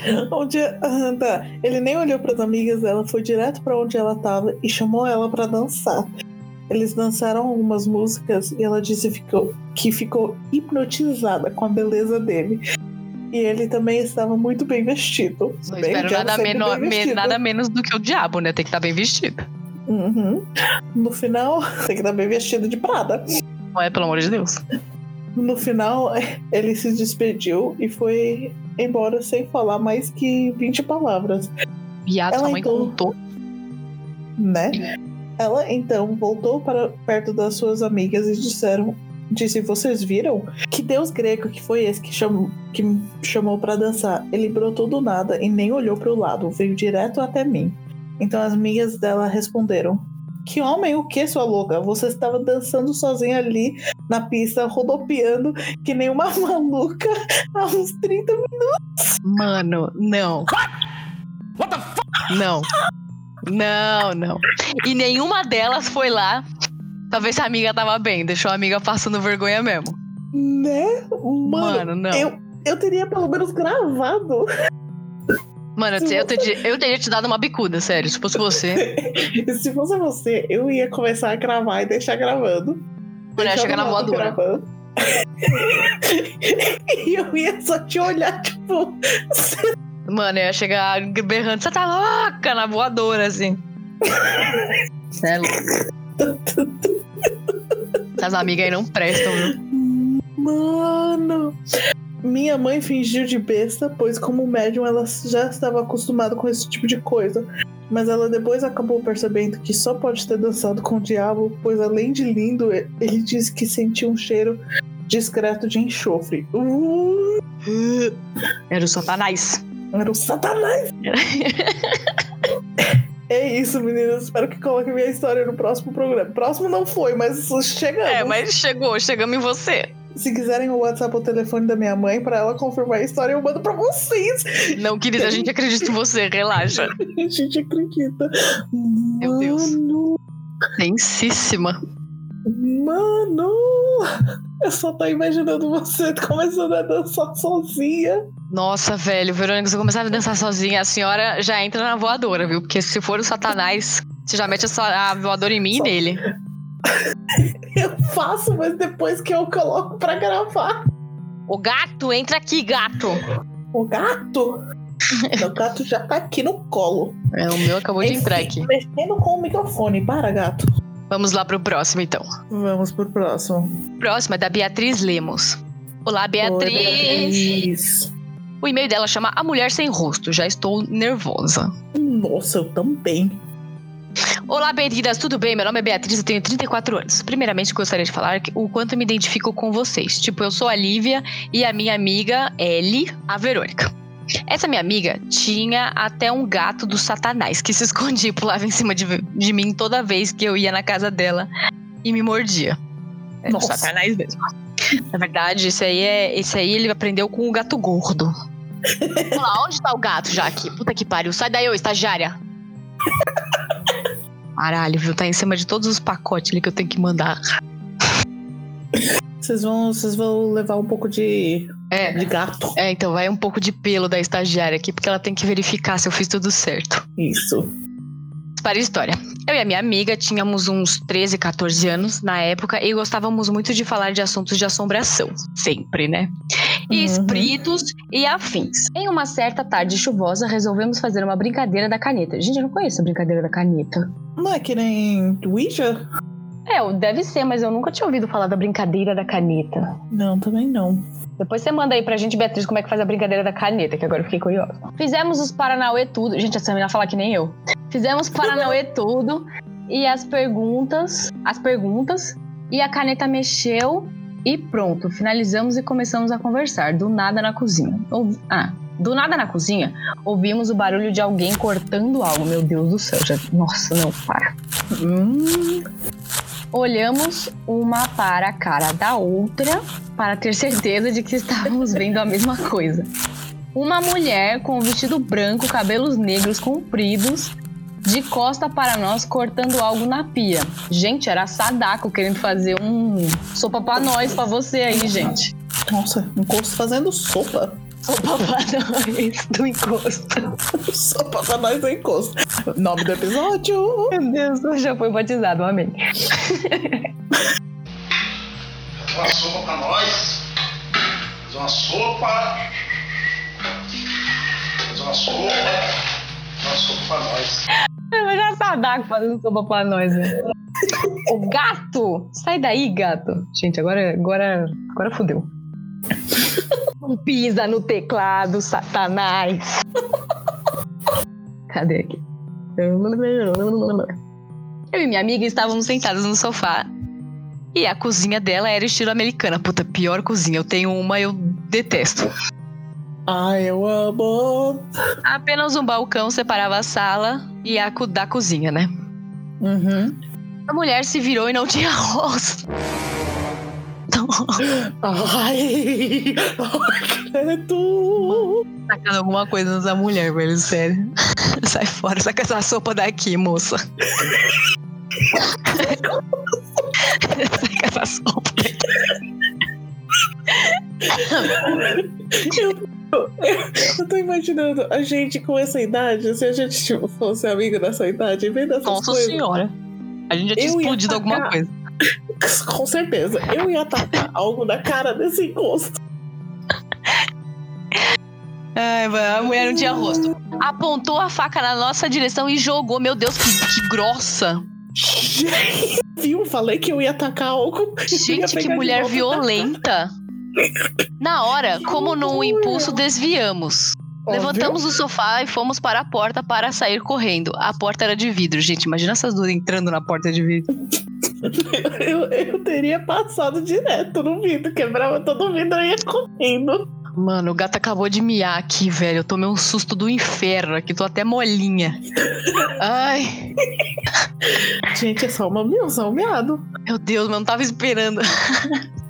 Onde ah, tá. Ele nem olhou para as amigas dela, foi direto para onde ela tava e chamou ela para dançar. Eles dançaram algumas músicas e ela disse ficou- que ficou hipnotizada com a beleza dele. E ele também estava muito bem vestido. Não Bem, espero nada, menor- vestido. nada menos do que o diabo, né? Tem que estar bem vestido. Uhum. No final, tem que estar bem vestido de prada. Não é, pelo amor de Deus. No final, ele se despediu e foi embora sem falar mais que 20 palavras. Viado, Ela sua mãe então- contou. né? Ela então voltou para perto das suas amigas e disseram, disse: "Vocês viram que deus grego que foi esse que chamou que me chamou para dançar? Ele brotou do nada e nem olhou para o lado, veio direto até mim." Então as amigas dela responderam: "Que homem, o que, sua louca? Você estava dançando sozinha ali na pista, rodopiando que nem uma maluca há uns 30 Mano, não. What the fuck? Não. Não, não. E nenhuma delas foi lá pra ver se a amiga tava bem. Deixou a amiga passando vergonha mesmo. né? Mano, Mano, não. eu, eu teria pelo menos gravado. Mano, eu, te- eu, teria, eu teria te dado uma bicuda, sério, se fosse você. Se fosse você, eu ia começar a gravar e deixar gravando. Mano, ia chegar na voadora. gravando. e eu ia só te olhar, tipo. Mano, eu ia chegar berrando, você tá louca na voadora, assim. Cê é louco. Essas amigas aí não prestam, viu? Mano! Minha mãe fingiu de besta, pois como médium ela já estava acostumada com esse tipo de coisa. Mas ela depois acabou percebendo que só pode ter dançado com o diabo, pois além de lindo, ele disse que sentiu um cheiro discreto de enxofre. Uh, Era o Satanás. era o satanás! É isso, meninas. Espero que coloquem minha história no próximo programa. Próximo não foi, mas chegamos. É, mas chegou, chegamos em você. Se quiserem o WhatsApp ou o telefone da minha mãe pra ela confirmar a história, eu mando pra vocês. Não, querida, a gente acredita em você, relaxa. A gente acredita. Meu Deus. Mano, Tensíssima. mano. Eu só tô imaginando você começando a dançar sozinha. Nossa, velho, Verônica, se eu começar a dançar sozinha, a senhora já entra na voadora, viu? Porque se for o Satanás, você já mete a voadora em mim Só- e nele. Eu faço, mas depois que eu coloco pra gravar. O gato, entra aqui, gato. O gato? o gato já tá aqui no colo. É, o meu acabou de entrar aqui. Mexendo com o microfone. Para, gato. Vamos lá pro próximo, então. Vamos pro próximo. Próximo é da Beatriz Lemos. Olá, Oi, Beatriz. Beatriz. O e-mail dela chama A Mulher Sem Rosto. Já estou nervosa. Nossa, eu também. Olá, bem-vindas, tudo bem? Meu nome é Beatriz, eu tenho 34 anos. Primeiramente, gostaria de falar o quanto me identifico com vocês. Tipo, eu sou a Lívia e a minha amiga Ellie, a Verônica. Essa minha amiga tinha até um gato do satanás que se escondia e pulava em cima de, de mim toda vez que eu ia na casa dela e me mordia. É do Nossa. satanás mesmo. Na verdade, esse aí, é, esse aí ele aprendeu com o gato gordo. Vamos lá, onde tá o gato já aqui? Puta que pariu. Sai daí, ô estagiária. Caralho, viu? Tá em cima de todos os pacotes ali que eu tenho que mandar. Vocês vão, vocês vão levar um pouco de, É, de gato. é, então vai um pouco de pelo da estagiária aqui, porque ela tem que verificar se eu fiz tudo certo. Isso. Para a história. Eu e a minha amiga tínhamos uns 13, 14 anos na época e gostávamos muito de falar de assuntos de assombração. Sempre, né? E Uhum. espíritos e afins. Em uma certa tarde chuvosa, resolvemos fazer uma brincadeira da caneta. Gente, eu não conheço a brincadeira da caneta. Não é que nem Ouija? É, deve ser, mas eu nunca tinha ouvido falar da brincadeira da caneta. Não, também não. Depois você manda aí pra gente, Beatriz, como é que faz a brincadeira da caneta, que agora eu fiquei curiosa. Fizemos os Paranauê tudo. Gente, essa menina falar que nem eu. Fizemos Paranauê tudo. E as perguntas. As perguntas. E a caneta mexeu. E pronto. Finalizamos e começamos a conversar. Do nada na cozinha. Ah. Do nada na cozinha, ouvimos o barulho de alguém cortando algo. Meu Deus do céu, já... Nossa, não, para. Hum, Olhamos uma para a cara da outra para ter certeza de que estávamos vendo a mesma coisa. Uma mulher com um vestido branco, cabelos negros compridos, de costa para nós, cortando algo na pia. Gente, era Sadako querendo fazer um sopa pra nós, pra você aí, gente. nossa, encosto fazendo sopa. Sopa pra nós do encosto. sopa pra nós no encosto. Nome do episódio. Meu Deus, já foi batizado, amém. Fazer uma sopa pra nós. Fazer uma sopa. Fazer uma sopa. Fazer uma sopa pra nós. Sadako fazendo sopa pra nós, né? O gato! Sai daí, gato! Gente, agora, agora, agora fodeu. Não pisa no teclado, satanás! Cadê aqui? Eu e minha amiga estávamos sentadas no sofá. E a cozinha dela era estilo americana. Puta, pior cozinha. Eu tenho uma, eu detesto. Ai, eu amo. Apenas um balcão separava a sala e a co- da cozinha, né? Uhum. A mulher se virou e não tinha rosto. Ai, ai, credo. Sacando alguma coisa nessa mulher, velho, sério. Sai fora, saca essa sopa daqui, moça. saca essa sopa daqui. Eu tô imaginando a gente com essa idade, se a gente tipo, fosse amigo dessa idade, vendo essas Nossa coisas. senhora. A gente já tinha Eu explodido alguma coisa. Com certeza, eu ia atacar algo na cara desse encosto. Ai, mano, a mulher não tinha rosto. Apontou a faca na nossa direção e jogou. Meu Deus, que, que grossa. Viu? Falei que eu ia atacar algo. Eu ia Gente, que mulher violenta. Na hora, como num impulso, desviamos. Óbvio. Levantamos o sofá e fomos para a porta para sair correndo. A porta era de vidro, gente. Imagina essas duas entrando na porta de vidro. Eu, eu teria passado direto no vidro, quebrava todo o vidro e ia correndo. Mano, o gato acabou de miar aqui, velho. Eu tomei um susto do inferno aqui, tô até molinha. Ai, Gente, é só uma um miado. meu Deus, mas eu não tava esperando.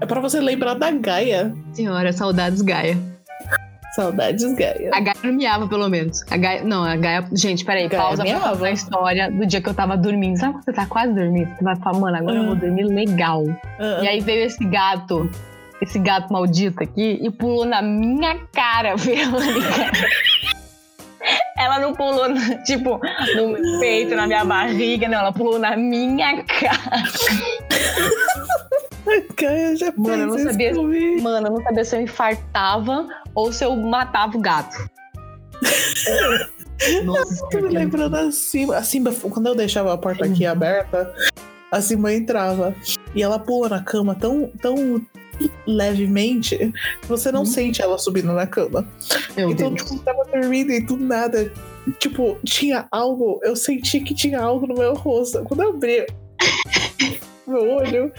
É pra você lembrar da Gaia. Senhora, saudades Gaia. Saudades Gaia. A Gaia não miava, pelo menos. A Gaia. Não, a Gaia. Gente, peraí, Gaia pausa pra miava. contar a história do dia que eu tava dormindo. Sabe quando você tá quase dormindo? Você vai falar, mano, agora eu vou Ah. dormir legal. Ah, E aí veio esse gato, esse gato maldito aqui, e pulou na minha cara, Verônica. Ela não pulou, tipo, no meu peito, na minha barriga, não. Ela pulou na minha cara. a Gaia já Mano, eu não sabia- comigo. Mano, eu não sabia se eu infartava ou se eu matava o gato. Nossa, Tô me lembrando a Simba. A Simba, quando eu deixava a porta aqui aberta, a Simba entrava. E ela pula na cama tão, tão levemente você não Hum. sente ela subindo na cama. meu então, Deus. tipo, tava dormindo e do nada, tipo, tinha algo. Eu senti que tinha algo no meu rosto. Quando eu abri meu olho,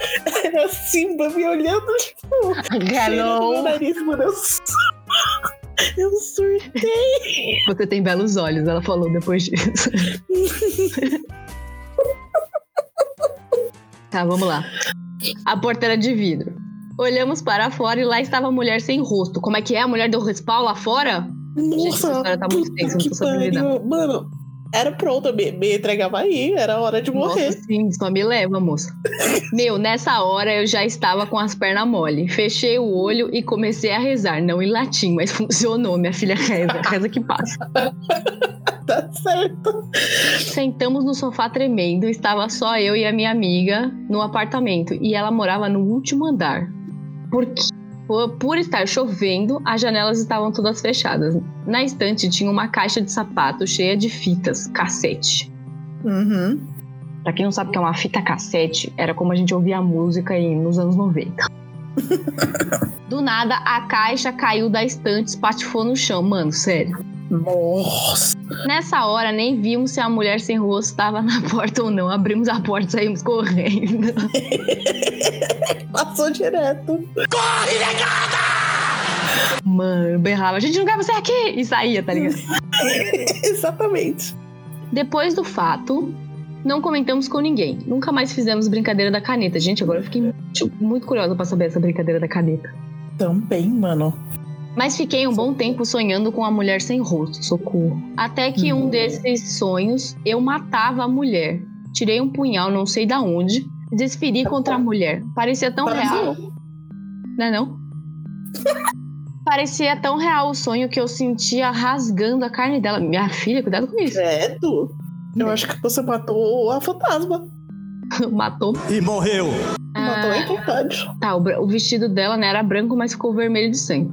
era a Simba me olhando, tipo, no meu nariz, mano. Eu, eu surtei. você tem belos olhos, ela falou depois disso. tá, vamos lá. A porta era de vidro. Olhamos para fora e lá estava a mulher sem rosto. Como é que é? A mulher deu respawn lá fora? Nossa, tá muito que pariu. Mano, era pronto, me, me entregava aí, era hora de morrer. Nossa, sim, só me leva, moça. Meu, nessa hora eu já estava com as pernas mole. Fechei o olho e comecei a rezar. Não em latim, mas funcionou. Minha filha reza. Reza que passa. Tá certo. Sentamos no sofá tremendo. Estava só eu e a minha amiga no apartamento. E ela morava no último andar. Porque, por, estar chovendo, as janelas estavam todas fechadas. Na estante tinha uma caixa de sapato cheia de fitas, cassete. Uhum. Pra quem não sabe o que é uma fita cassete, era como a gente ouvia música aí nos anos 90. Do nada, a caixa caiu da estante, espatifou no chão. Mano, sério. Nossa. Nessa hora, nem vimos se a mulher sem rosto estava na porta ou não. Abrimos a porta e saímos correndo. Passou direto. Mano, eu berrava, a gente não quer você aqui! E saía, tá ligado? Exatamente. Depois do fato, não comentamos com ninguém. Nunca mais fizemos brincadeira da caneta. Gente, agora eu fiquei muito, muito curiosa pra saber essa brincadeira da caneta. Também, mano. Mas fiquei um bom tempo sonhando com a mulher sem rosto, socorro. Até que um desses sonhos, eu matava a mulher. Tirei um punhal, não sei da onde, desferi contra a mulher. Parecia tão Brasil. real. Não é não? Parecia tão real o sonho que eu sentia rasgando a carne dela. Minha filha, cuidado com isso. Credo. Eu acho que você matou a fantasma. Matou. E morreu. Matou Ah, em vontade. Tá, o, o vestido dela né, era branco, mas ficou vermelho de sangue.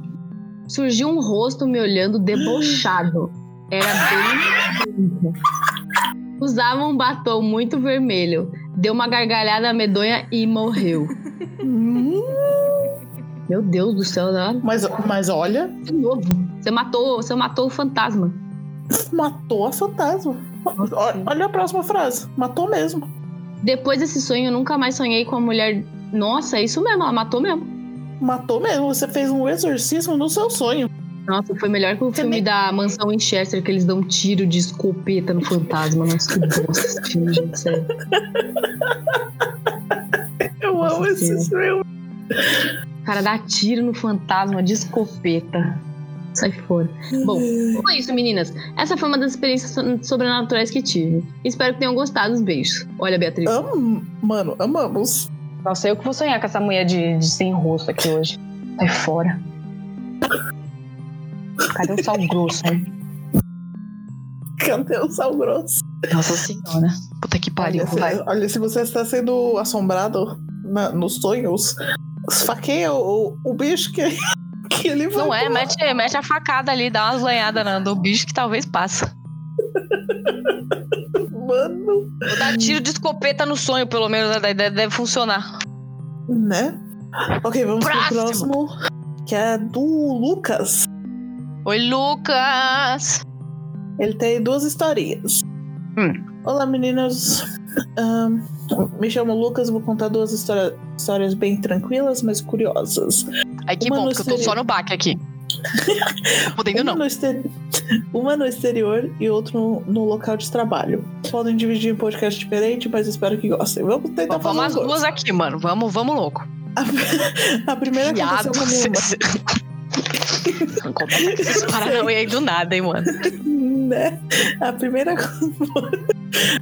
Surgiu um rosto me olhando debochado. Era bem. branco. Usava um batom muito vermelho. Deu uma gargalhada medonha e morreu. Meu Deus do céu, ela- mas, mas olha, de novo. Você matou, você matou o fantasma. matou a fantasma. Olha, olha a próxima frase. Matou mesmo. Depois desse sonho, eu nunca mais sonhei com a mulher. Nossa, é isso mesmo, ela matou mesmo. Matou mesmo. Você fez um exorcismo no seu sonho. Nossa, foi melhor que o Você filme nem- da Mansão Winchester, que eles dão um tiro de escopeta no fantasma. Nossa, que bosta esse filme, gente, sério. Eu Nossa amo esse filme. O cara dá tiro no fantasma de escopeta. Sai fora. Bom, foi isso, meninas. Essa foi uma das experiências so- sobrenaturais que tive. Espero que tenham gostado. Os beijos. Olha, Beatriz. Am- Mano, amamos. Nossa, eu que vou sonhar com essa mulher de, de sem rosto aqui hoje. Sai fora. Cadê o sal grosso, hein? Cadê o sal grosso? Nossa senhora. Puta que pariu. Olha, vai. se, olha, se você está sendo assombrado na- nos sonhos, esfaqueia o, o bicho que, que ele vai. Não é, mete, mete a facada ali, dá umas lanhadas na- no bicho que talvez passa. Mano, Vou dar tiro de escopeta no sonho, pelo menos, né? deve, deve funcionar. né? Ok, vamos Próximo. pro próximo. Que é do Lucas. Oi, Lucas! Ele tem duas historinhas. Hum. Olá, meninas. Ahn, me chamo Lucas, vou contar duas história- histórias bem tranquilas, mas curiosas. Ai, que Uma bom, porque eu tô exterior. só no baque aqui. Podendo não. no, exter- uma no exterior e outra no, no local de trabalho. Podem dividir em podcast diferente, mas espero que gostem. Vamos tentar Vamos fazer as duas aqui, mano. Vamos, vamos louco. A, a primeira Viado, aconteceu com a minha você- Não conta esses Paranauê aí do nada, hein, mano. né? A primeira.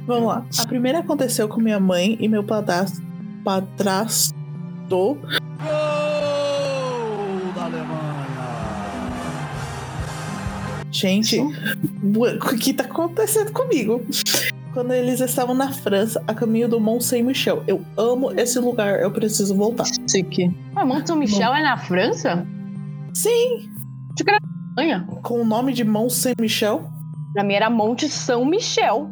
Vamos lá. A primeira aconteceu com minha mãe e meu padrasto. padrasto Gol Gente, o que tá acontecendo comigo? Quando eles estavam na França, a caminho do Mont Saint-Michel. Eu amo esse lugar, eu preciso voltar. Chique. Ah, Monte São Michel é na França? Sim, Olha. com o nome de Mont Saint-Michel? Pra mim era Monte São Michel.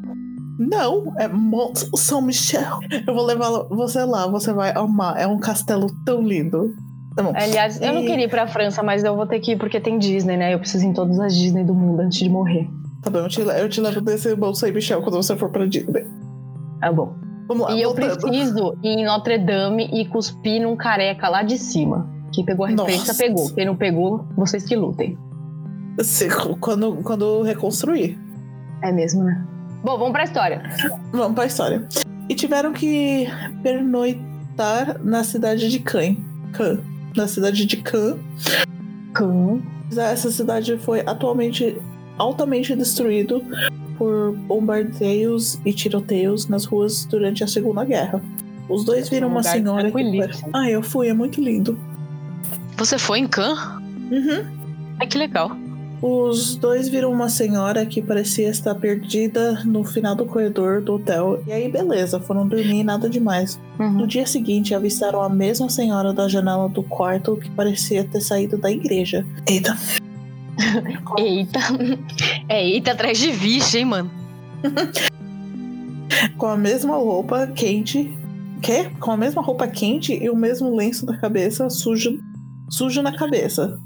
Não, é Mont Saint-Michel. Eu vou levar você lá, você vai amar. É um castelo tão lindo. Tá bom. Aliás, eu não E- queria ir pra França, mas eu vou ter que ir porque tem Disney, né? Eu preciso ir em todas as Disney do mundo antes de morrer. Tá bom, eu te, eu te levo desse Mont Saint-Michel quando você for pra Disney. Tá bom. Vamos lá, E eu voltando. preciso ir em Notre Dame e cuspir num careca lá de cima. Quem pegou a referência, Nossa. pegou. Quem não pegou, vocês que lutem. Quando, quando reconstruir. É mesmo, né? Bom, vamos pra história. Vamos pra história. E tiveram que pernoitar na cidade de Caen. Caen. Na cidade de Khan. Cão. Essa cidade foi atualmente altamente destruída por bombardeios e tiroteios nas ruas durante a Segunda Guerra. Os dois viram Um uma senhora que. tranquilíssimo. Ah, eu fui, é muito lindo. Você foi em Khan? Uhum. Ai, que legal. Os dois viram uma senhora que parecia estar perdida no final do corredor do hotel. E aí, beleza, foram dormir nada demais. Uhum. No dia seguinte, avistaram a mesma senhora da janela do quarto que parecia ter saído da igreja. Eita, Eita. É, eita, atrás de bicho, hein, mano? com a mesma roupa quente. Quê? Com a mesma roupa quente e o mesmo lenço da cabeça sujo, sujo na cabeça.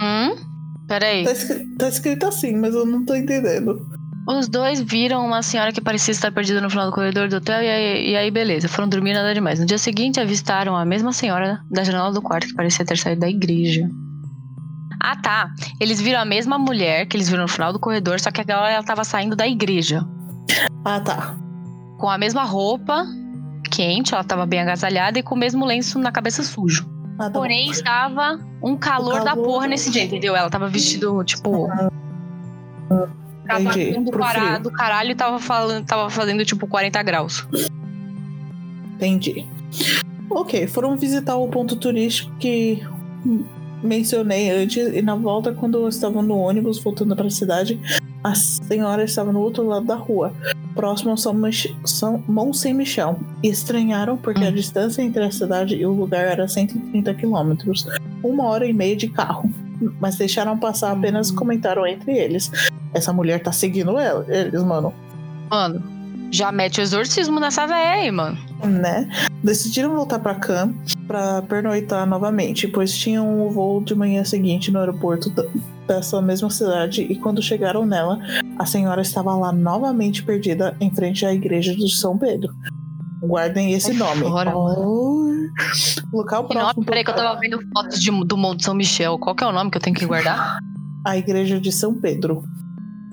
Hum? Peraí. Tá, escri- tá escrito assim, mas eu não tô entendendo. Os dois viram uma senhora que parecia estar perdida no final do corredor do hotel e aí, e aí beleza, foram dormir nada demais. No dia seguinte, avistaram a mesma senhora da janela do quarto que parecia ter saído da igreja. Ah, tá. Eles viram a mesma mulher que eles viram no final do corredor, só que agora ela tava saindo da igreja. Ah, tá. Com a mesma roupa, quente, ela tava bem agasalhada e com o mesmo lenço na cabeça sujo. Ah, tá bom. Porém, estava um calor, O da calor- porra nesse dia, entendeu? Ela tava vestido, tipo. Tava Entendi, do, frio. do caralho e tava, falando, tava fazendo tipo 40 graus. Entendi. Ok, foram visitar o ponto turístico que mencionei antes e na volta, quando estavam no ônibus voltando para a cidade, a senhora estava no outro lado da rua, próximo ao São, Mich São Mont Saint-Michel, e estranharam porque a Hum. distância entre a cidade e o lugar era 130 quilômetros, uma hora e meia de carro. Mas deixaram passar apenas Hum. comentaram entre eles. Essa mulher tá seguindo ela, eles, mano. Mano, já mete o exorcismo nessa véia aí, mano. né? Decidiram voltar para Cannes para pernoitar novamente, pois tinham o voo de manhã seguinte no aeroporto dessa mesma cidade e quando chegaram nela, a senhora estava lá novamente perdida em frente à igreja de São Pedro. Guardem esse Sai nome. fora, Oh. Local Que nome? próximo. Peraí, que eu tava vendo fotos de- do Monte São Michel. Qual que é o nome que eu tenho que guardar? A igreja de São Pedro.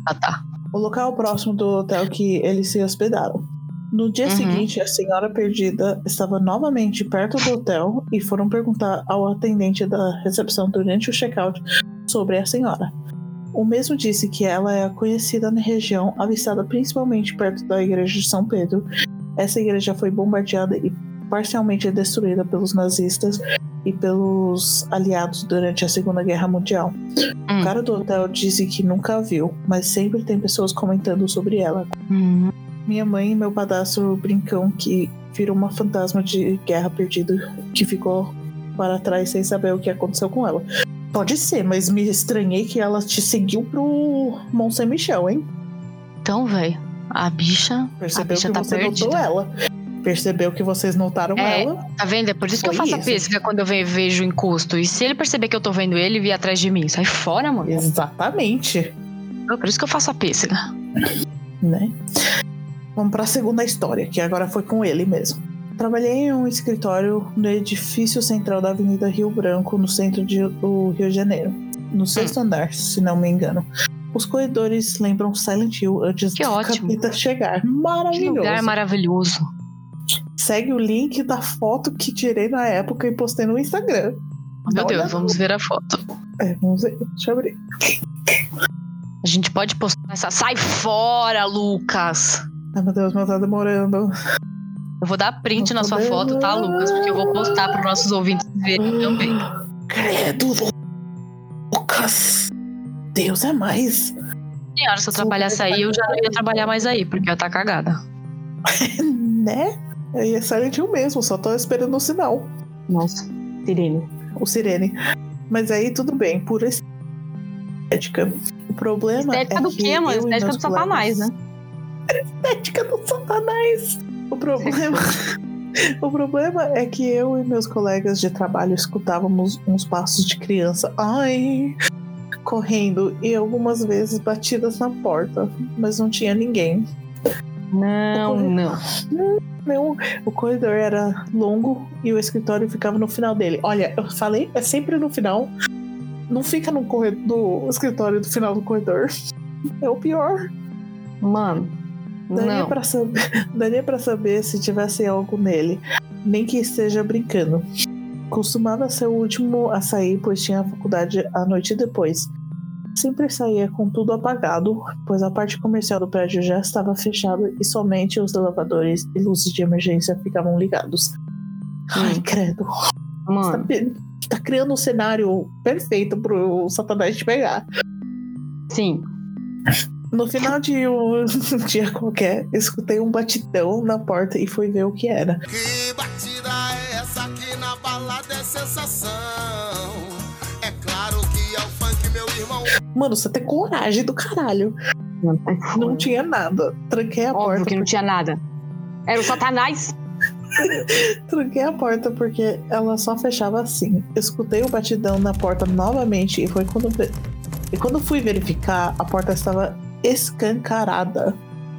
Ah, tá. O local próximo do hotel que eles se hospedaram. No dia Uhum. seguinte, a senhora perdida estava novamente perto do hotel e foram perguntar ao atendente da recepção durante o check-out sobre a senhora. O mesmo disse que ela é conhecida na região, avistada principalmente perto da igreja de São Pedro. Essa igreja foi bombardeada e parcialmente destruída pelos nazistas e pelos aliados durante a Segunda Guerra Mundial. Hum. O cara do hotel disse que nunca a viu, mas sempre tem pessoas comentando sobre ela. Hum. Minha mãe e meu padrasto brincam que virou uma fantasma de guerra perdida que ficou para trás sem saber o que aconteceu com ela. Pode ser, mas me estranhei que ela te seguiu pro Mont Saint Michel, hein? Então, velho, a bicha. Percebeu bicha que tá você perdida. ela. Percebeu que vocês notaram É. ela. Tá vendo? É por isso que eu faço a isso. pêssega quando eu ve- vejo encosto. E se ele perceber que eu tô vendo ele vir atrás de mim, sai fora, mano. Exatamente. É por isso que eu faço a pêssega. né? Vamos para a segunda história, que agora foi com ele mesmo. Trabalhei em um escritório no edifício central da Avenida Rio Branco, no centro de- do Rio de Janeiro, no sexto andar, se não me engano. Os corredores lembram Silent Hill antes Que do ótimo. capeta chegar. Que Maravilhoso. lugar maravilhoso. Segue o link da foto que tirei na época e postei no Instagram. Dá meu uma Deus, olhada. vamos ver a foto. É, vamos ver. Deixa eu abrir. A gente pode postar essa. Sai fora, Lucas! Ai, meu Deus, mas tá demorando. Eu vou dar print Não na sua tô foto, tá. Lucas? Porque eu vou postar para nossos ouvintes verem também. Credo, Lucas. Deus é mais. Senhora, se eu trabalhasse aí, eu já não ia trabalhar mais aí, porque eu ia estar cagada. Né? Aí é Silent Hill mesmo, só tô esperando o sinal. Nossa, Sirene. O sirene. Mas aí tudo bem, por estética. O problema Estética é do que quê, mano? e Estética do Satanás, colegas- né? Estética do satanás. O problema... o problema é que eu e meus colegas de trabalho escutávamos uns passos de criança. Ai... Correndo e algumas vezes batidas na porta, mas não tinha ninguém. Não, não. Meu, o corredor era longo e o escritório ficava no final dele. Olha, eu falei, é sempre no final. Não fica no, corredor, no escritório do final do corredor. É o pior. Mano, Daria não. pra, saber, daria pra saber se tivesse algo nele. Nem que esteja brincando. Costumava ser o último a sair, pois tinha faculdade a noite depois. Sempre saía com tudo apagado, pois a parte comercial do prédio já estava fechada e somente os elevadores e luzes de emergência ficavam ligados. Ai, credo. Você tá, Mano, tá criando um cenário perfeito pro Satanás te pegar. sim. No final de um dia qualquer, escutei um batidão na porta e fui ver o que era. Que batida é essa aqui na balada é sensação? É claro que é o funk, meu irmão. Mano, você tem coragem do caralho. Não tinha nada. Tranquei a Óbvio porta. que não tinha nada. Era o Satanás. Tranquei a porta porque ela só fechava assim. Escutei o batidão na porta novamente e foi quando e quando fui verificar, a porta estava escancarada.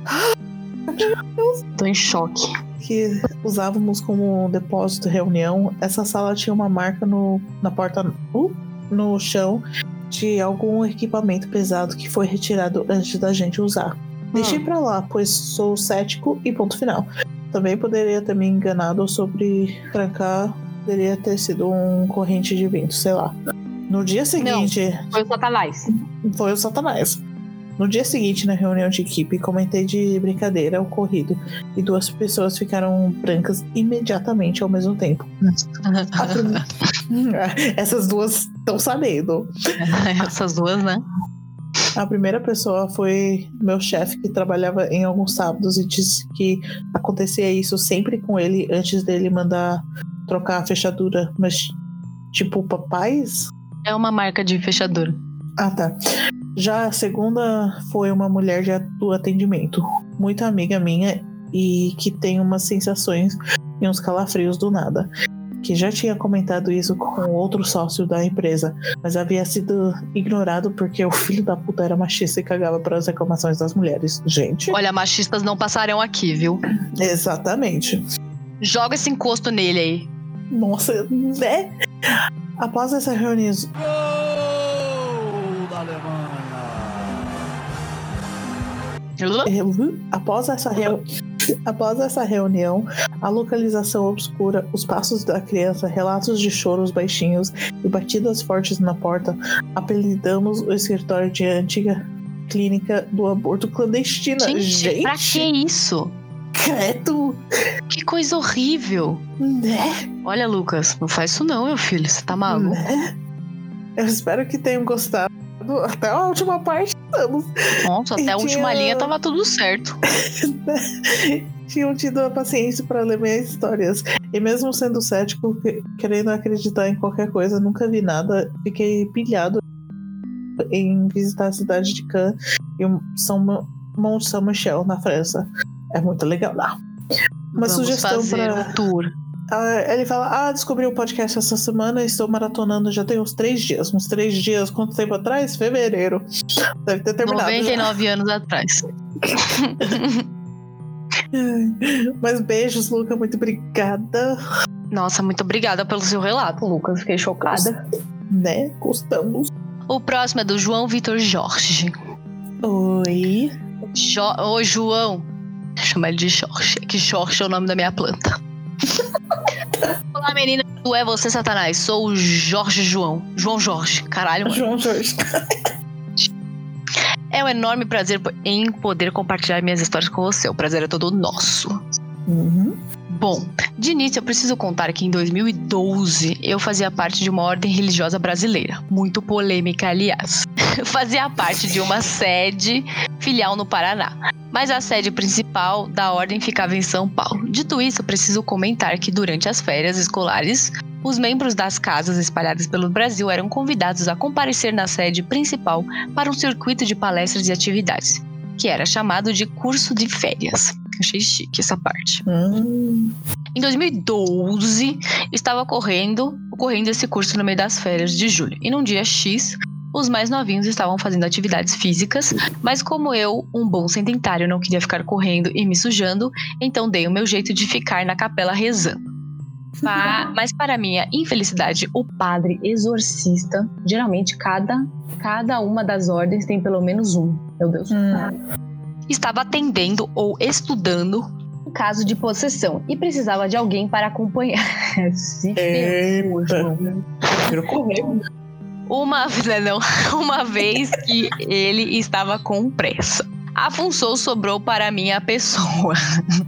Tô em choque. Que usávamos como depósito reunião. Essa sala tinha uma marca no, na porta uh, no chão de algum equipamento pesado que foi retirado antes da gente usar. Deixei pra lá, pois sou cético e ponto final. Também poderia ter me enganado sobre trancar, poderia ter sido um corrente de vento, sei lá. No dia seguinte, Foi o Satanás. foi o Satanás. No dia seguinte, na reunião de equipe, comentei de brincadeira o ocorrido e duas pessoas ficaram brancas imediatamente ao mesmo tempo. Essas duas estão sabendo. Essas duas, né? A primeira pessoa foi meu chefe que trabalhava em alguns sábados e disse que acontecia isso sempre com ele antes dele mandar trocar a fechadura. Mas, tipo, papais? É uma marca de fechadura. Ah, tá. Já a segunda foi uma mulher de do atendimento, muito amiga minha e que tem umas sensações e uns calafrios do nada. Que já tinha comentado isso com outro sócio da empresa, mas havia sido ignorado porque o filho da puta era machista e cagava para as reclamações das mulheres. Gente, Olha, machistas não passarão aqui, viu? exatamente. Joga esse encosto nele aí. Nossa, né? Após essa reunião, Após essa, reu- Após essa reunião, a localização obscura, os passos da criança, relatos de choros baixinhos e batidas fortes na porta, apelidamos o escritório de antiga clínica do aborto clandestino. Gente, pra que isso? credo, Que coisa horrível. né? Olha, Lucas, não faz isso não, meu filho. Você tá maluco. né? Eu espero que tenham gostado. Até a última parte, estamos. Nossa, até a última tinha- linha tava tudo certo. tinham tido a paciência para ler minhas histórias. E mesmo sendo cético, que- querendo acreditar em qualquer coisa, nunca vi nada. Fiquei pilhado em visitar a cidade de Cannes e o São Mont Saint-Michel, na França. É muito legal lá. Uma Vamos sugestão fazer para um tour. Ele fala: Ah, descobri o podcast essa semana e estou maratonando já tem uns três dias. Uns três dias, quanto tempo atrás? Fevereiro. Deve ter terminado. já. 99 anos atrás. Mas beijos, Luca. Muito obrigada. Nossa, muito obrigada pelo seu relato. Lucas, fiquei chocada. Né? Gostamos. O próximo é do João Vitor Jorge. Oi. Jo Ô, João. Chama ele de Jorge. Que Jorge é o nome da minha planta. Olá, menina. Tu é você, Satanás. Sou o Jorge João. João Jorge. Caralho, mano. João Jorge. É um enorme prazer em poder compartilhar minhas histórias com você. O prazer é todo nosso. Uhum. Bom, de início eu preciso contar que em 2012 eu fazia parte de uma ordem religiosa brasileira, muito polêmica, aliás. fazia parte de uma sede filial no Paraná, mas a sede principal da ordem ficava em São Paulo. Dito isso, preciso comentar que durante as férias escolares, os membros das casas espalhadas pelo Brasil eram convidados a comparecer na sede principal para um circuito de palestras e atividades, que era chamado de curso de férias. Achei chique essa parte. Hum. Em 2012, estava ocorrendo, ocorrendo esse curso no meio das férias de julho. E num dia X, os mais novinhos estavam fazendo atividades físicas, mas como eu, um bom sedentário, não queria ficar correndo e me sujando, então dei o meu jeito de ficar na capela rezando. Mas para minha infelicidade, O padre exorcista, geralmente cada, cada uma das ordens tem pelo menos um. Meu Deus. Hum. Estava atendendo ou estudando caso de possessão e precisava de alguém para acompanhar. Se ferrou, Eita. João. Prefiro correr. Uma, não, uma vez que ele estava com pressa. A função sobrou para minha pessoa.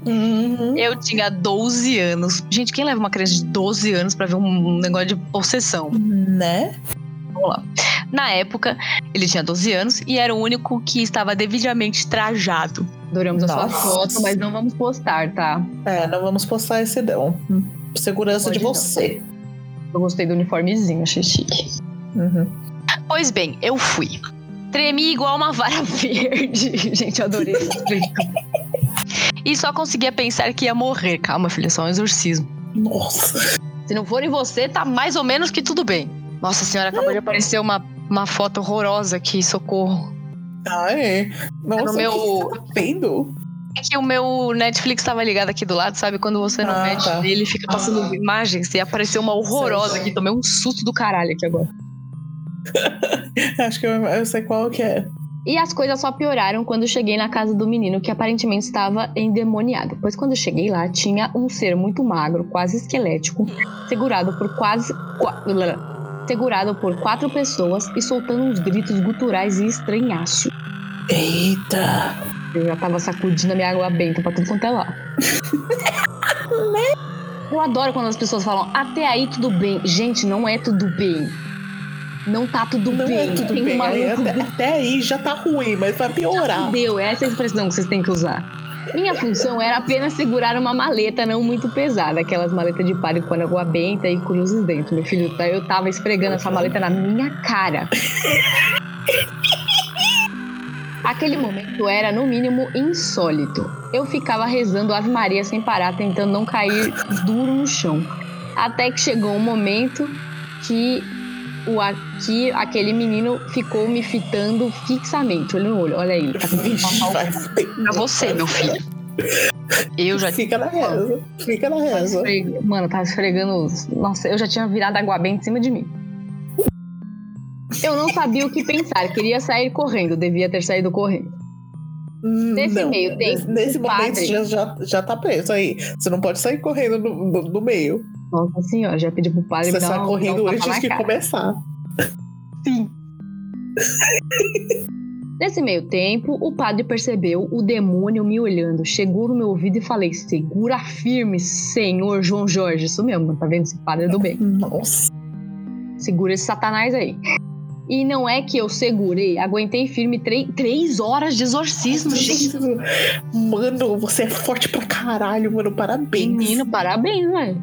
Uhum. Eu tinha 12 anos. Gente, quem leva uma criança de 12 anos pra ver um negócio de possessão? Né? Na época, ele tinha 12 anos e era o único que estava devidamente trajado. Adoramos a sua Nossa. foto, mas não vamos postar, tá? É, não vamos postar esse não. Segurança Pode de não. você. Eu gostei do uniformezinho, achei chique. Uhum. Pois bem, eu fui. Tremi igual uma vara verde. Gente, eu adorei esse explico. E só conseguia pensar que ia morrer. Calma, filha, é só um exorcismo. Nossa. Se não for em você, tá mais ou menos que tudo bem. Nossa senhora, acabou de aparecer uma, uma foto horrorosa aqui, socorro. Ah, é. Nossa, no meu- o que tá? É que o meu Netflix tava ligado aqui do lado, sabe? Quando você não Ah, mete tá. nele, fica passando imagens e apareceu uma horrorosa aqui. Tomei um susto do caralho aqui agora. Acho que eu, eu sei qual que é. E as coisas só pioraram quando cheguei na casa do menino, que aparentemente estava endemoniado. Pois quando cheguei lá, tinha um ser muito magro, quase esquelético, segurado por quase. qua- segurado por quatro pessoas e soltando uns gritos guturais e estranhaço. Eita. Eu já tava sacudindo a minha água benta pra tudo quanto é lá. Eu adoro quando as pessoas falam, até aí tudo bem. Gente, não é tudo bem. Não tá tudo Não bem. é tudo Tem um bem. maluco Até, até aí já tá ruim, mas vai piorar. Deu, essa é a expressão que vocês têm que usar. Minha função era apenas segurar uma maleta não muito pesada, aquelas maletas de palha com água benta e cruzes dentro. Meu filho, tá- eu tava esfregando essa maleta na minha cara. Aquele momento era, no mínimo, insólito. Eu ficava rezando Ave Maria sem parar, tentando não cair duro no chão. Até que chegou um momento que, o, a- que aquele menino ficou me fitando fixamente, olho no olho. Olha aí, ele tá com Pra você, meu filho. Eu já Fica na reza. Fica na reza. Esfrega- Mano, tava esfregando. Nossa, eu já tinha virado água bem em cima de mim. Eu não sabia o que pensar, queria sair correndo, devia ter saído correndo. Nesse Não, meio tempo, Nesse, momento padre- já, já tá preso aí. Você não pode sair correndo no, no- no meio. Nossa senhora, já pedi pro padre Você me dar sai uma, correndo dar um antes de cara. começar. Sim. Nesse meio tempo, o padre percebeu o demônio me olhando, chegou no meu ouvido e falei: Segura firme, senhor João Jorge. Isso mesmo, tá vendo? Esse padre é do bem. Nossa. Segura esse satanás aí. E não é que eu segurei, aguentei firme três, três horas de exorcismo, gente. Mano, você é forte pra caralho, mano. Parabéns. Menino, parabéns, velho.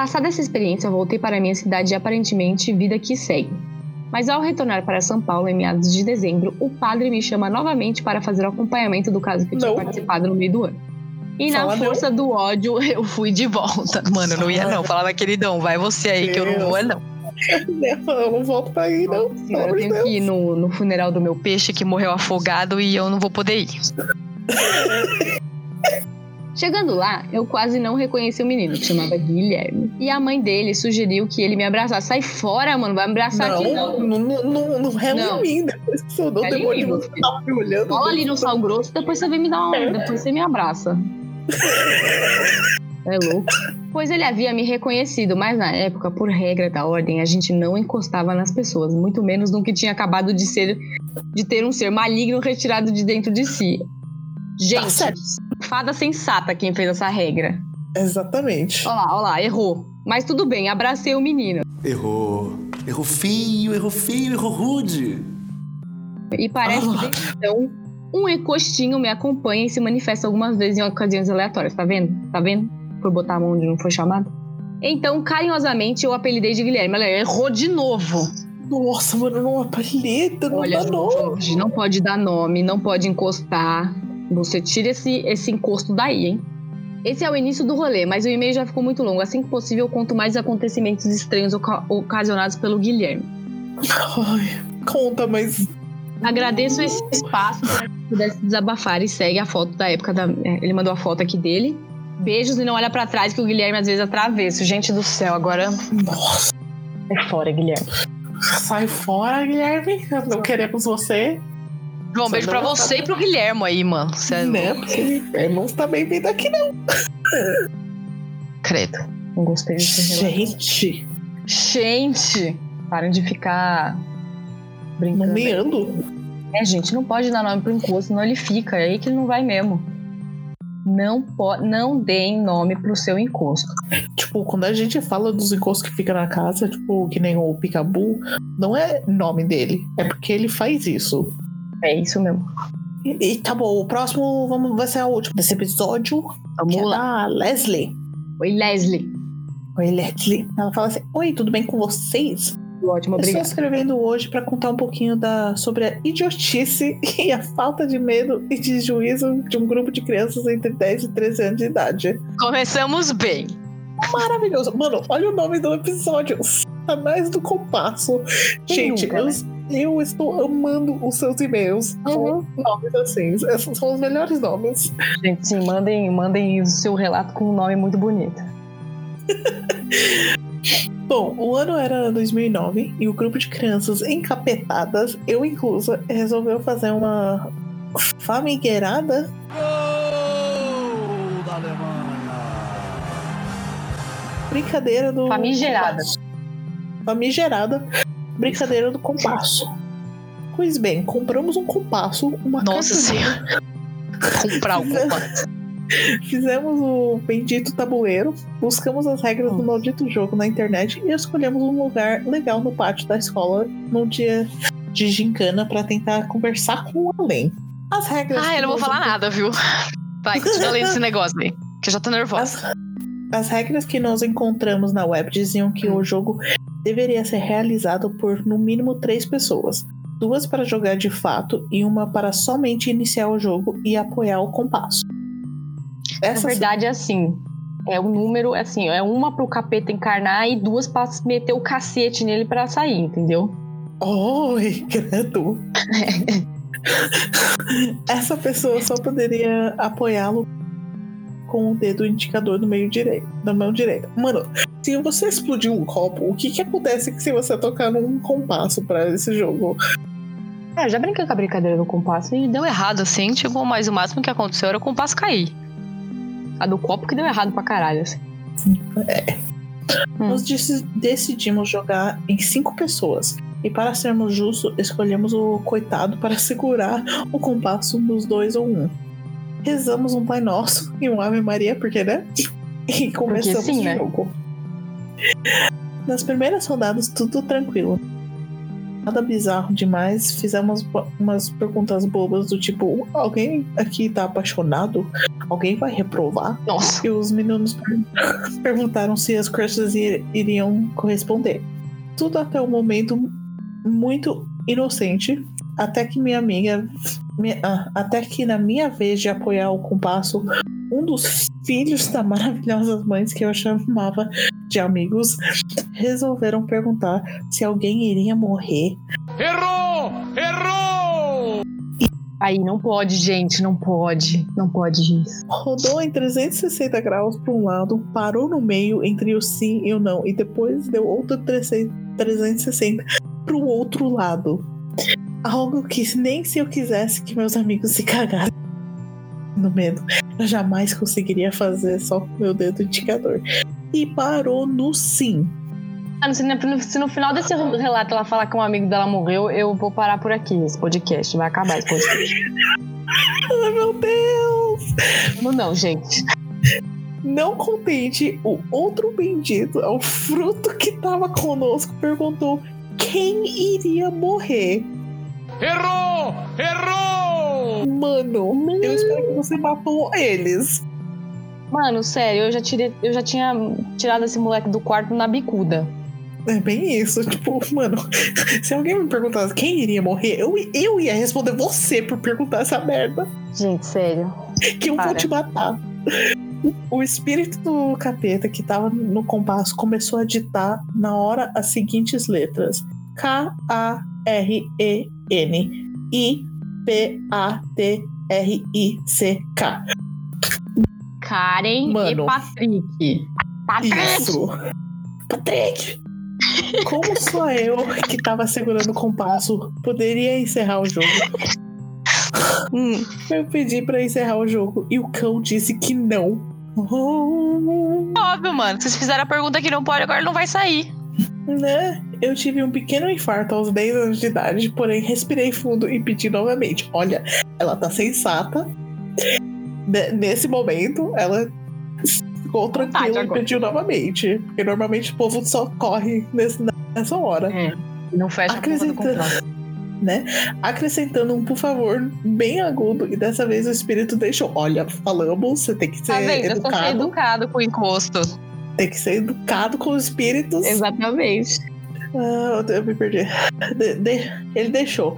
Passada essa experiência, eu voltei para a minha cidade e aparentemente vida que segue. Mas ao retornar para São Paulo em meados de dezembro, o padre me chama novamente para fazer o acompanhamento do caso que eu tinha Não. participado no meio do ano. E Fala na não. força do ódio, eu fui de volta. Mano, eu não ia não. Falava, queridão, vai você aí que eu não vou, é não. Eu não volto pra aí, não. Senhora, eu tenho Deus. que ir no, no funeral do meu Peixe que morreu afogado e eu não vou poder ir. Chegando lá, eu quase não reconheci o menino, que chamava Guilherme. E a mãe dele sugeriu que ele me abraçasse. Sai fora, mano, vai me abraçar aqui Não, não. não, não, não, não em mim. Depois que eu dou mim, meu você tá me olhando. Cola ali no sal grosso, depois você vem me dar uma. Depois você me abraça. É louco. Pois ele havia me reconhecido, mas na época, por regra da ordem, a gente não encostava nas pessoas, muito menos no que tinha acabado de ser de ter um ser maligno retirado de dentro de si. Gente, Tá. Fada sensata quem fez essa regra. Exatamente. Olha lá, olha lá, errou. Mas tudo bem, abracei o menino. Errou. Errou feio, errou feio, errou rude. E parece que desde então, um encostinho me acompanha e se manifesta algumas vezes em ocasiões aleatórias. Tá vendo? Tá vendo? Por botar a mão onde não foi chamado. Então, carinhosamente, eu apelidei de Guilherme. Ela errou de novo. Nossa, mano, não apalheta, não Olha, dá não. Jorge, não pode dar nome, não pode encostar. Você tira esse, esse encosto daí, hein? Esse é o início do rolê, mas o e-mail já ficou muito longo. Assim que possível, eu conto mais acontecimentos estranhos oca- ocasionados pelo Guilherme. Ai, conta, mas Agradeço esse espaço para que pudesse desabafar e segue a foto da época da. é, Ele mandou a foto aqui dele. Beijos e não olha pra trás que o Guilherme às vezes atravessa. Gente do céu, agora nossa, é fora, Guilherme. sai fora, Guilherme. Não queremos você. João, um beijo pra você e pro Guilhermo aí, mano. Cê é Né? Porque ele não está bem vindo aqui, não. Credo. Não gostei desse relato. Gente, Gente, parem de ficar brincando. nomeando. É, gente, não pode dar nome pro encosto, senão ele fica. É aí que ele não vai mesmo. Não, po não deem nome pro seu encosto. Tipo, quando a gente fala dos encostos que fica na casa, tipo, que nem o Picabu, não é nome dele. É porque ele faz isso. É isso mesmo. E, e tá bom, o próximo vamos, vai ser o último desse episódio, Vamos é lá. da Leslie. Oi, Leslie. Oi, Leslie. Ela fala assim: Oi, tudo bem com vocês? Ótimo, Eu estou obrigada. escrevendo hoje para contar um pouquinho da, sobre a idiotice e a falta de medo e de juízo de um grupo de crianças entre 10 e 13 anos de idade. Começamos bem. Maravilhoso. Mano, olha o nome do episódio: Satanás do Compasso. Quem Gente, nunca, eu, né? Eu estou amando os seus e-mails Uhum. com nomes assim. Esses são os melhores nomes. Gente, sim, mandem, mandem o seu relato com um nome muito bonito. Bom, o ano era 2009 e o grupo de crianças encapetadas, eu inclusa, resolveu fazer uma famigueirada Gol da Alemanha! brincadeira do. Famigerada. Famigerada brincadeira do compasso. Pois bem, compramos um compasso, uma Nossa senhora. Comprar o compasso. fizemos o bendito tabuleiro, buscamos as regras do maldito jogo na internet e escolhemos um lugar legal no pátio da escola num dia de gincana para tentar conversar com o além. As regras. Ah, eu não vou falar nada, viu? Vai, continua lendo esse negócio aí. Que eu já tô nervosa. As, as regras que nós encontramos na web diziam que o jogo deveria ser realizado por no mínimo três pessoas. Duas para jogar de fato e uma para somente iniciar o jogo e apoiar o compasso. Na Essa verdade, é assim. É o número, é assim, é uma pro capeta encarnar e duas pra meter o cacete nele pra sair, entendeu? Oi, credo. Essa pessoa só poderia apoiá-lo com o dedo indicador no meio direito, da mão direita. Mano, se você explodir um copo, o que que acontece se você tocar num compasso para esse jogo? É, já brinquei com a brincadeira do compasso e Deu errado assim, tipo, mas o máximo que aconteceu era o compasso cair. a do copo que deu errado pra caralho, assim. Hum. Nós deci- decidimos jogar em cinco pessoas. E para sermos justos, escolhemos o coitado para segurar o compasso nos dois ou um. Rezamos um Pai Nosso e um Ave Maria, porque né? E começamos sim, o né? Nas primeiras rodadas, tudo tranquilo. Nada bizarro demais. Fizemos umas perguntas bobas do tipo: alguém aqui tá apaixonado? Alguém vai reprovar? Nossa. E os meninos per- perguntaram se as crushes ir- iriam corresponder. Tudo até o momento muito inocente, até que minha amiga, mi- ah, até que na minha vez de apoiar o compasso, um dos filhos da maravilhosa mães que eu chamava de amigos resolveram perguntar se alguém iria morrer. Errou! Errou! Aí não pode, gente, não pode. Não pode isso. Rodou em 360 graus para um lado, parou no meio entre o sim e o não, e depois deu outro 360 para o outro lado. Algo que nem se eu quisesse que meus amigos se cagassem no medo, eu jamais conseguiria fazer só com meu dedo indicador. E parou no sim. Mano, se no, se no final desse relato ela falar que um amigo dela morreu, eu vou parar por aqui esse podcast. Vai acabar esse podcast. Ai meu Deus! Não, não, gente. Não contente, o outro bendito, o fruto que tava conosco, perguntou quem iria morrer. Errou! Errou! Mano, eu espero que você matou eles. Mano, sério, eu já, tirei, eu já tinha tirado esse moleque do quarto na bicuda. É bem isso. Tipo, mano, se alguém me perguntasse quem iria morrer, eu, eu ia responder você por perguntar essa merda. Gente, sério. Que eu vou Para. te matar. O espírito do capeta que tava no compasso começou a ditar na hora as seguintes letras: K-A-R-E-N I-P-A-T-R-I-C-K. Karen Mano. e Patrick. Patrick! Isso. Patrick! Como só eu que tava segurando o compasso poderia encerrar o jogo? Hum. Eu pedi pra encerrar o jogo e o cão disse que não. Oh, Óbvio, mano. Vocês fizeram a pergunta que não pode, agora não vai sair. né? Eu tive um pequeno infarto aos 10 anos de idade, porém respirei fundo e pedi novamente. Olha, ela tá sensata. Ne- Nesse momento, ela ficou tranquila e pediu novamente. Porque normalmente o povo só corre nesse- nessa hora. É. Não fecha a porra do Acrescentando, contrato. né? Acrescentando um por favor bem agudo e dessa vez o espírito deixou. Olha, falamos, você tem que ser Tá vendo? Eu só sou educado, educado com encosto. tem que ser educado com os espíritos. Exatamente. Ah, eu me perdi. De- de- ele deixou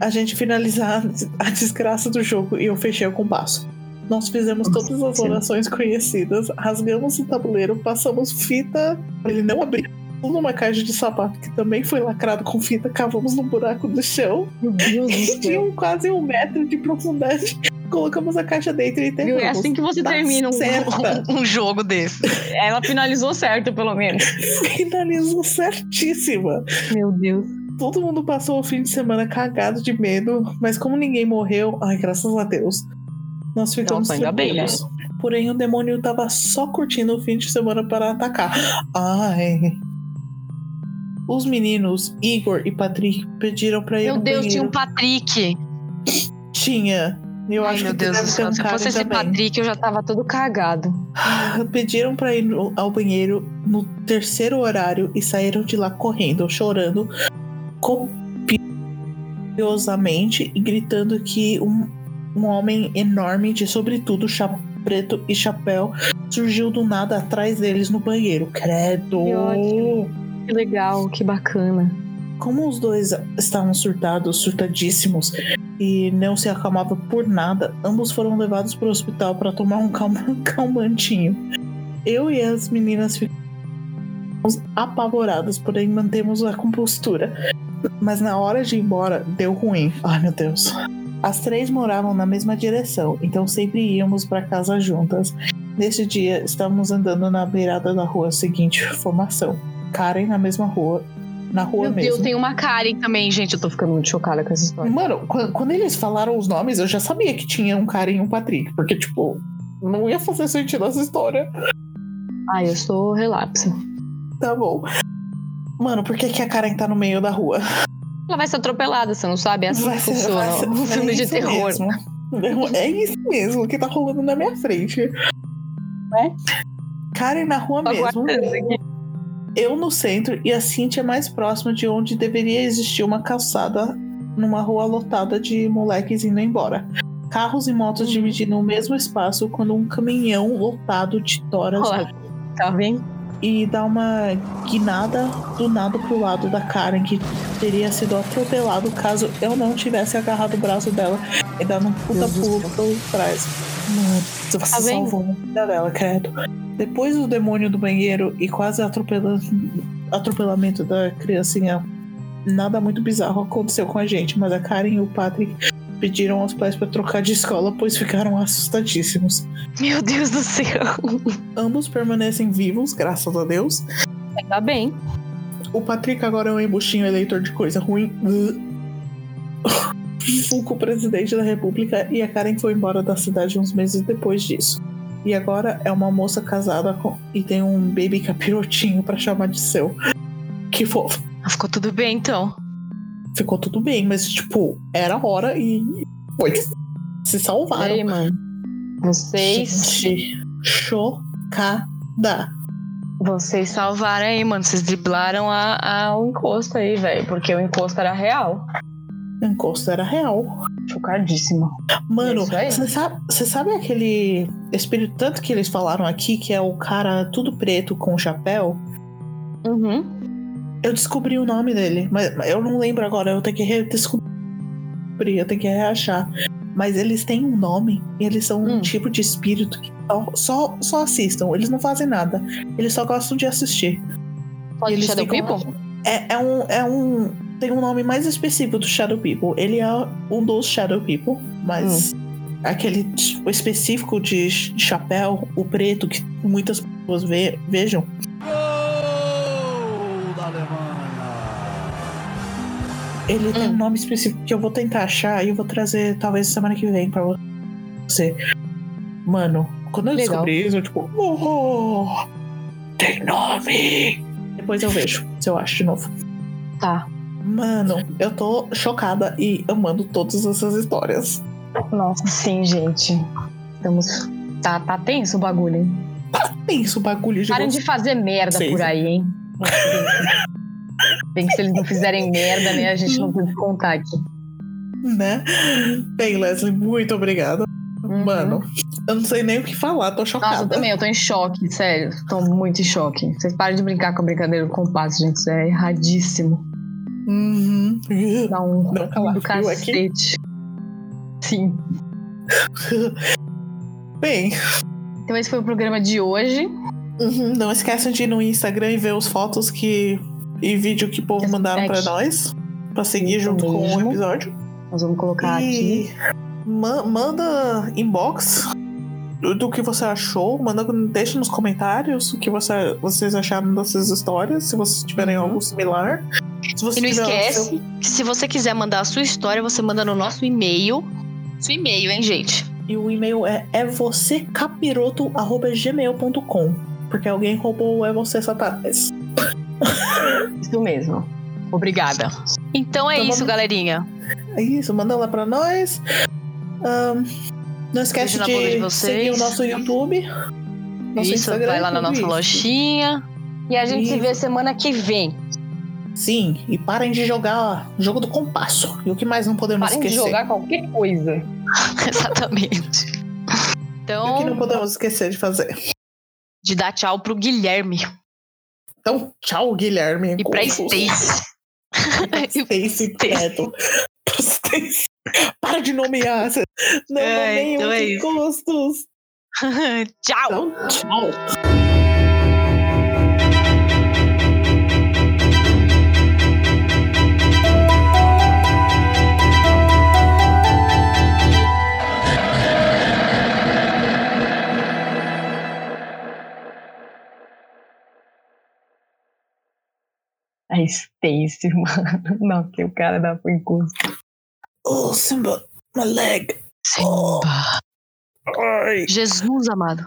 a gente finalizar a desgraça do jogo e eu fechei o compasso. Nós fizemos todas as orações conhecidas, rasgamos o tabuleiro, passamos fita ele não abrir. Tudo numa caixa de sapato que também foi lacrado com fita, cavamos no buraco do chão Meu Deus do e céu. tinha quase um metro de profundidade. Colocamos a caixa dentro e Viu? enterramos. É assim que você Tá termina um. Um jogo desse. Ela finalizou certo, pelo menos. Finalizou certíssima. Meu Deus. Todo mundo passou o fim de semana cagado de medo, mas como ninguém morreu, ai, graças a Deus, nós ficamos Nossa, ainda bem, né? tranquilos. Porém, o demônio tava só curtindo o fim de semana para atacar. Ai. Os meninos, Igor e Patrick, pediram pra ir Meu no Deus, tinha banheiro. um Patrick. Tinha. Eu Ai, acho meu que Deus deve do ter céu. um Se fosse esse também. Patrick, eu já tava todo cagado. Pediram pra ir ao banheiro no terceiro horário e saíram de lá correndo, chorando copiosamente e gritando que um, um homem enorme de sobretudo cha- preto e chapéu surgiu do nada atrás deles no banheiro. Credo! Que. Que legal, que bacana. Como os dois estavam surtados, surtadíssimos, e não se acalmava por nada, ambos foram levados para o hospital para tomar um calma- calmantinho. Eu e as meninas ficamos apavoradas, porém mantemos a compostura. Mas na hora de ir embora, deu ruim. Ai meu Deus. As três moravam na mesma direção, então sempre íamos para casa juntas. Nesse dia, estávamos andando na beirada da rua seguinte formação. Karen na mesma rua, na rua Meu mesmo. Deus, tem uma Karen também, gente. Eu tô ficando muito chocada com essa história. Mano, quando, eles falaram os nomes, eu já sabia que tinha um cara e um Patrick. Porque, tipo, não ia fazer sentido essa história. Ai, eu sou relapso. Tá bom. Mano, por que, que a Karen tá no meio da rua? Ela vai ser atropelada, você não sabe? É assim Vai que ser- funciona. ser- Um é filme de isso terror. mesmo. É isso mesmo que tá rolando na minha frente. Karen na rua mesmo. Eu no centro e a Cintia mais próxima de onde deveria existir uma calçada numa rua lotada de moleques indo embora. Carros e motos dividindo o mesmo espaço quando um caminhão lotado de toras Olha, tá vendo? E dá uma guinada do nada pro lado da Karen, que teria sido atropelado caso eu não tivesse agarrado o braço dela e dado um puta pulo por trás. Mano, você Tá salvou a vida dela, credo. Depois do demônio do banheiro e quase atropela... atropelamento da criancinha, nada muito bizarro aconteceu com a gente, mas a Karen e o Patrick pediram aos pais para trocar de escola, pois ficaram assustadíssimos. Meu Deus do céu. Ambos permanecem vivos, graças a Deus. Tá bem. O Patrick agora é um embuchinho eleitor de coisa ruim. Fulco presidente da república e a Karen foi embora da cidade uns meses depois disso. E agora é uma moça casada com- e tem um baby capirotinho pra chamar de seu. Que fofo. Ficou tudo bem, então. Ficou tudo bem, mas tipo, era hora e foi. Se salvaram. aí, mano? Vocês. Gente, chocada. Vocês salvaram aí, mano. Vocês driblaram a, a, o encosto aí, velho. Porque o encosto era real. O encosto era real. Chocadíssima. Mano, É você sabe, sabe aquele espírito tanto que eles falaram aqui, que é o cara tudo preto com chapéu? Uhum. Eu descobri o nome dele, mas eu não lembro agora, eu tenho que redescobrir, eu tenho que reachar. Mas eles têm um nome e eles são um Hum. tipo de espírito que só, só, assistam, eles não fazem nada. Eles só gostam de assistir. Pode Eles Shadow ficam- People? É, é um. É um. Tem um nome mais específico do Shadow People. Ele é um dos Shadow People, mas aquele tipo, específico de ch- chapéu, o preto, que muitas pessoas ve- vejam. Gol Ele tem Hum. um nome específico que eu vou tentar achar e eu vou trazer talvez semana que vem pra você. Mano, quando eu Legal. descobri isso, eu tipo, oh, tem nome! Depois eu vejo, se eu acho de novo. Tá. Mano, eu tô chocada e amando todas essas histórias. Nossa, sim, gente. Estamos. Tá, tá tenso o bagulho, hein? Pensa o bagulho de Parem de fazer merda por aí, hein? Bem que se eles não fizerem merda, né? A gente não pode contar aqui. né? Bem, Leslie, muito obrigada. Uhum. Mano, eu não sei nem o que falar, tô chocada. Nossa, eu também, eu tô em choque, sério. Tô muito em choque. Vocês parem de brincar com a brincadeira do compasso, gente. Isso é erradíssimo. Uhum. Dá um calafrio do aqui. cacete. Sim. Bem, Então esse foi o programa de hoje. uhum, não esqueçam de ir no Instagram e ver as fotos que e vídeo que o povo mandaram pra thank. nós. Pra seguir junto com o episódio. Nós vamos colocar aqui. E ma- manda inbox do, do que você achou. Manda, deixa nos comentários o que você- vocês acharam dessas histórias, se vocês tiverem algo similar. Se você E não esquece que se você quiser mandar a sua história, você manda no nosso e-mail. Seu e-mail, hein, gente? E o e-mail é é vocêcapiroto@gmail.com, porque alguém roubou o é você satanás. Isso mesmo. Obrigada. Então é Então isso, vamos- galerinha. É isso, manda lá pra nós. Ahn, não esquece de de vocês. seguir o nosso YouTube. Nosso isso, Instagram, vai lá na nossa isso. lojinha. E a gente se vê semana que vem. Sim, e parem de jogar jogo do compasso. E o que mais não podemos Parem de esquecer? jogar qualquer coisa. Exatamente. E o Então, que não podemos esquecer de fazer? de dar tchau pro Guilherme Então, tchau, Guilherme. e pra. Stacy. Stacy. Stacy. Para de nomear. Não É, nomeiam então é os isso. encostos. tchau! Então, tchau. A Stacy, mano. Não, que o cara dá pro encosto. Oh, Simba, my leg. Simba. Ai. Jesus amado.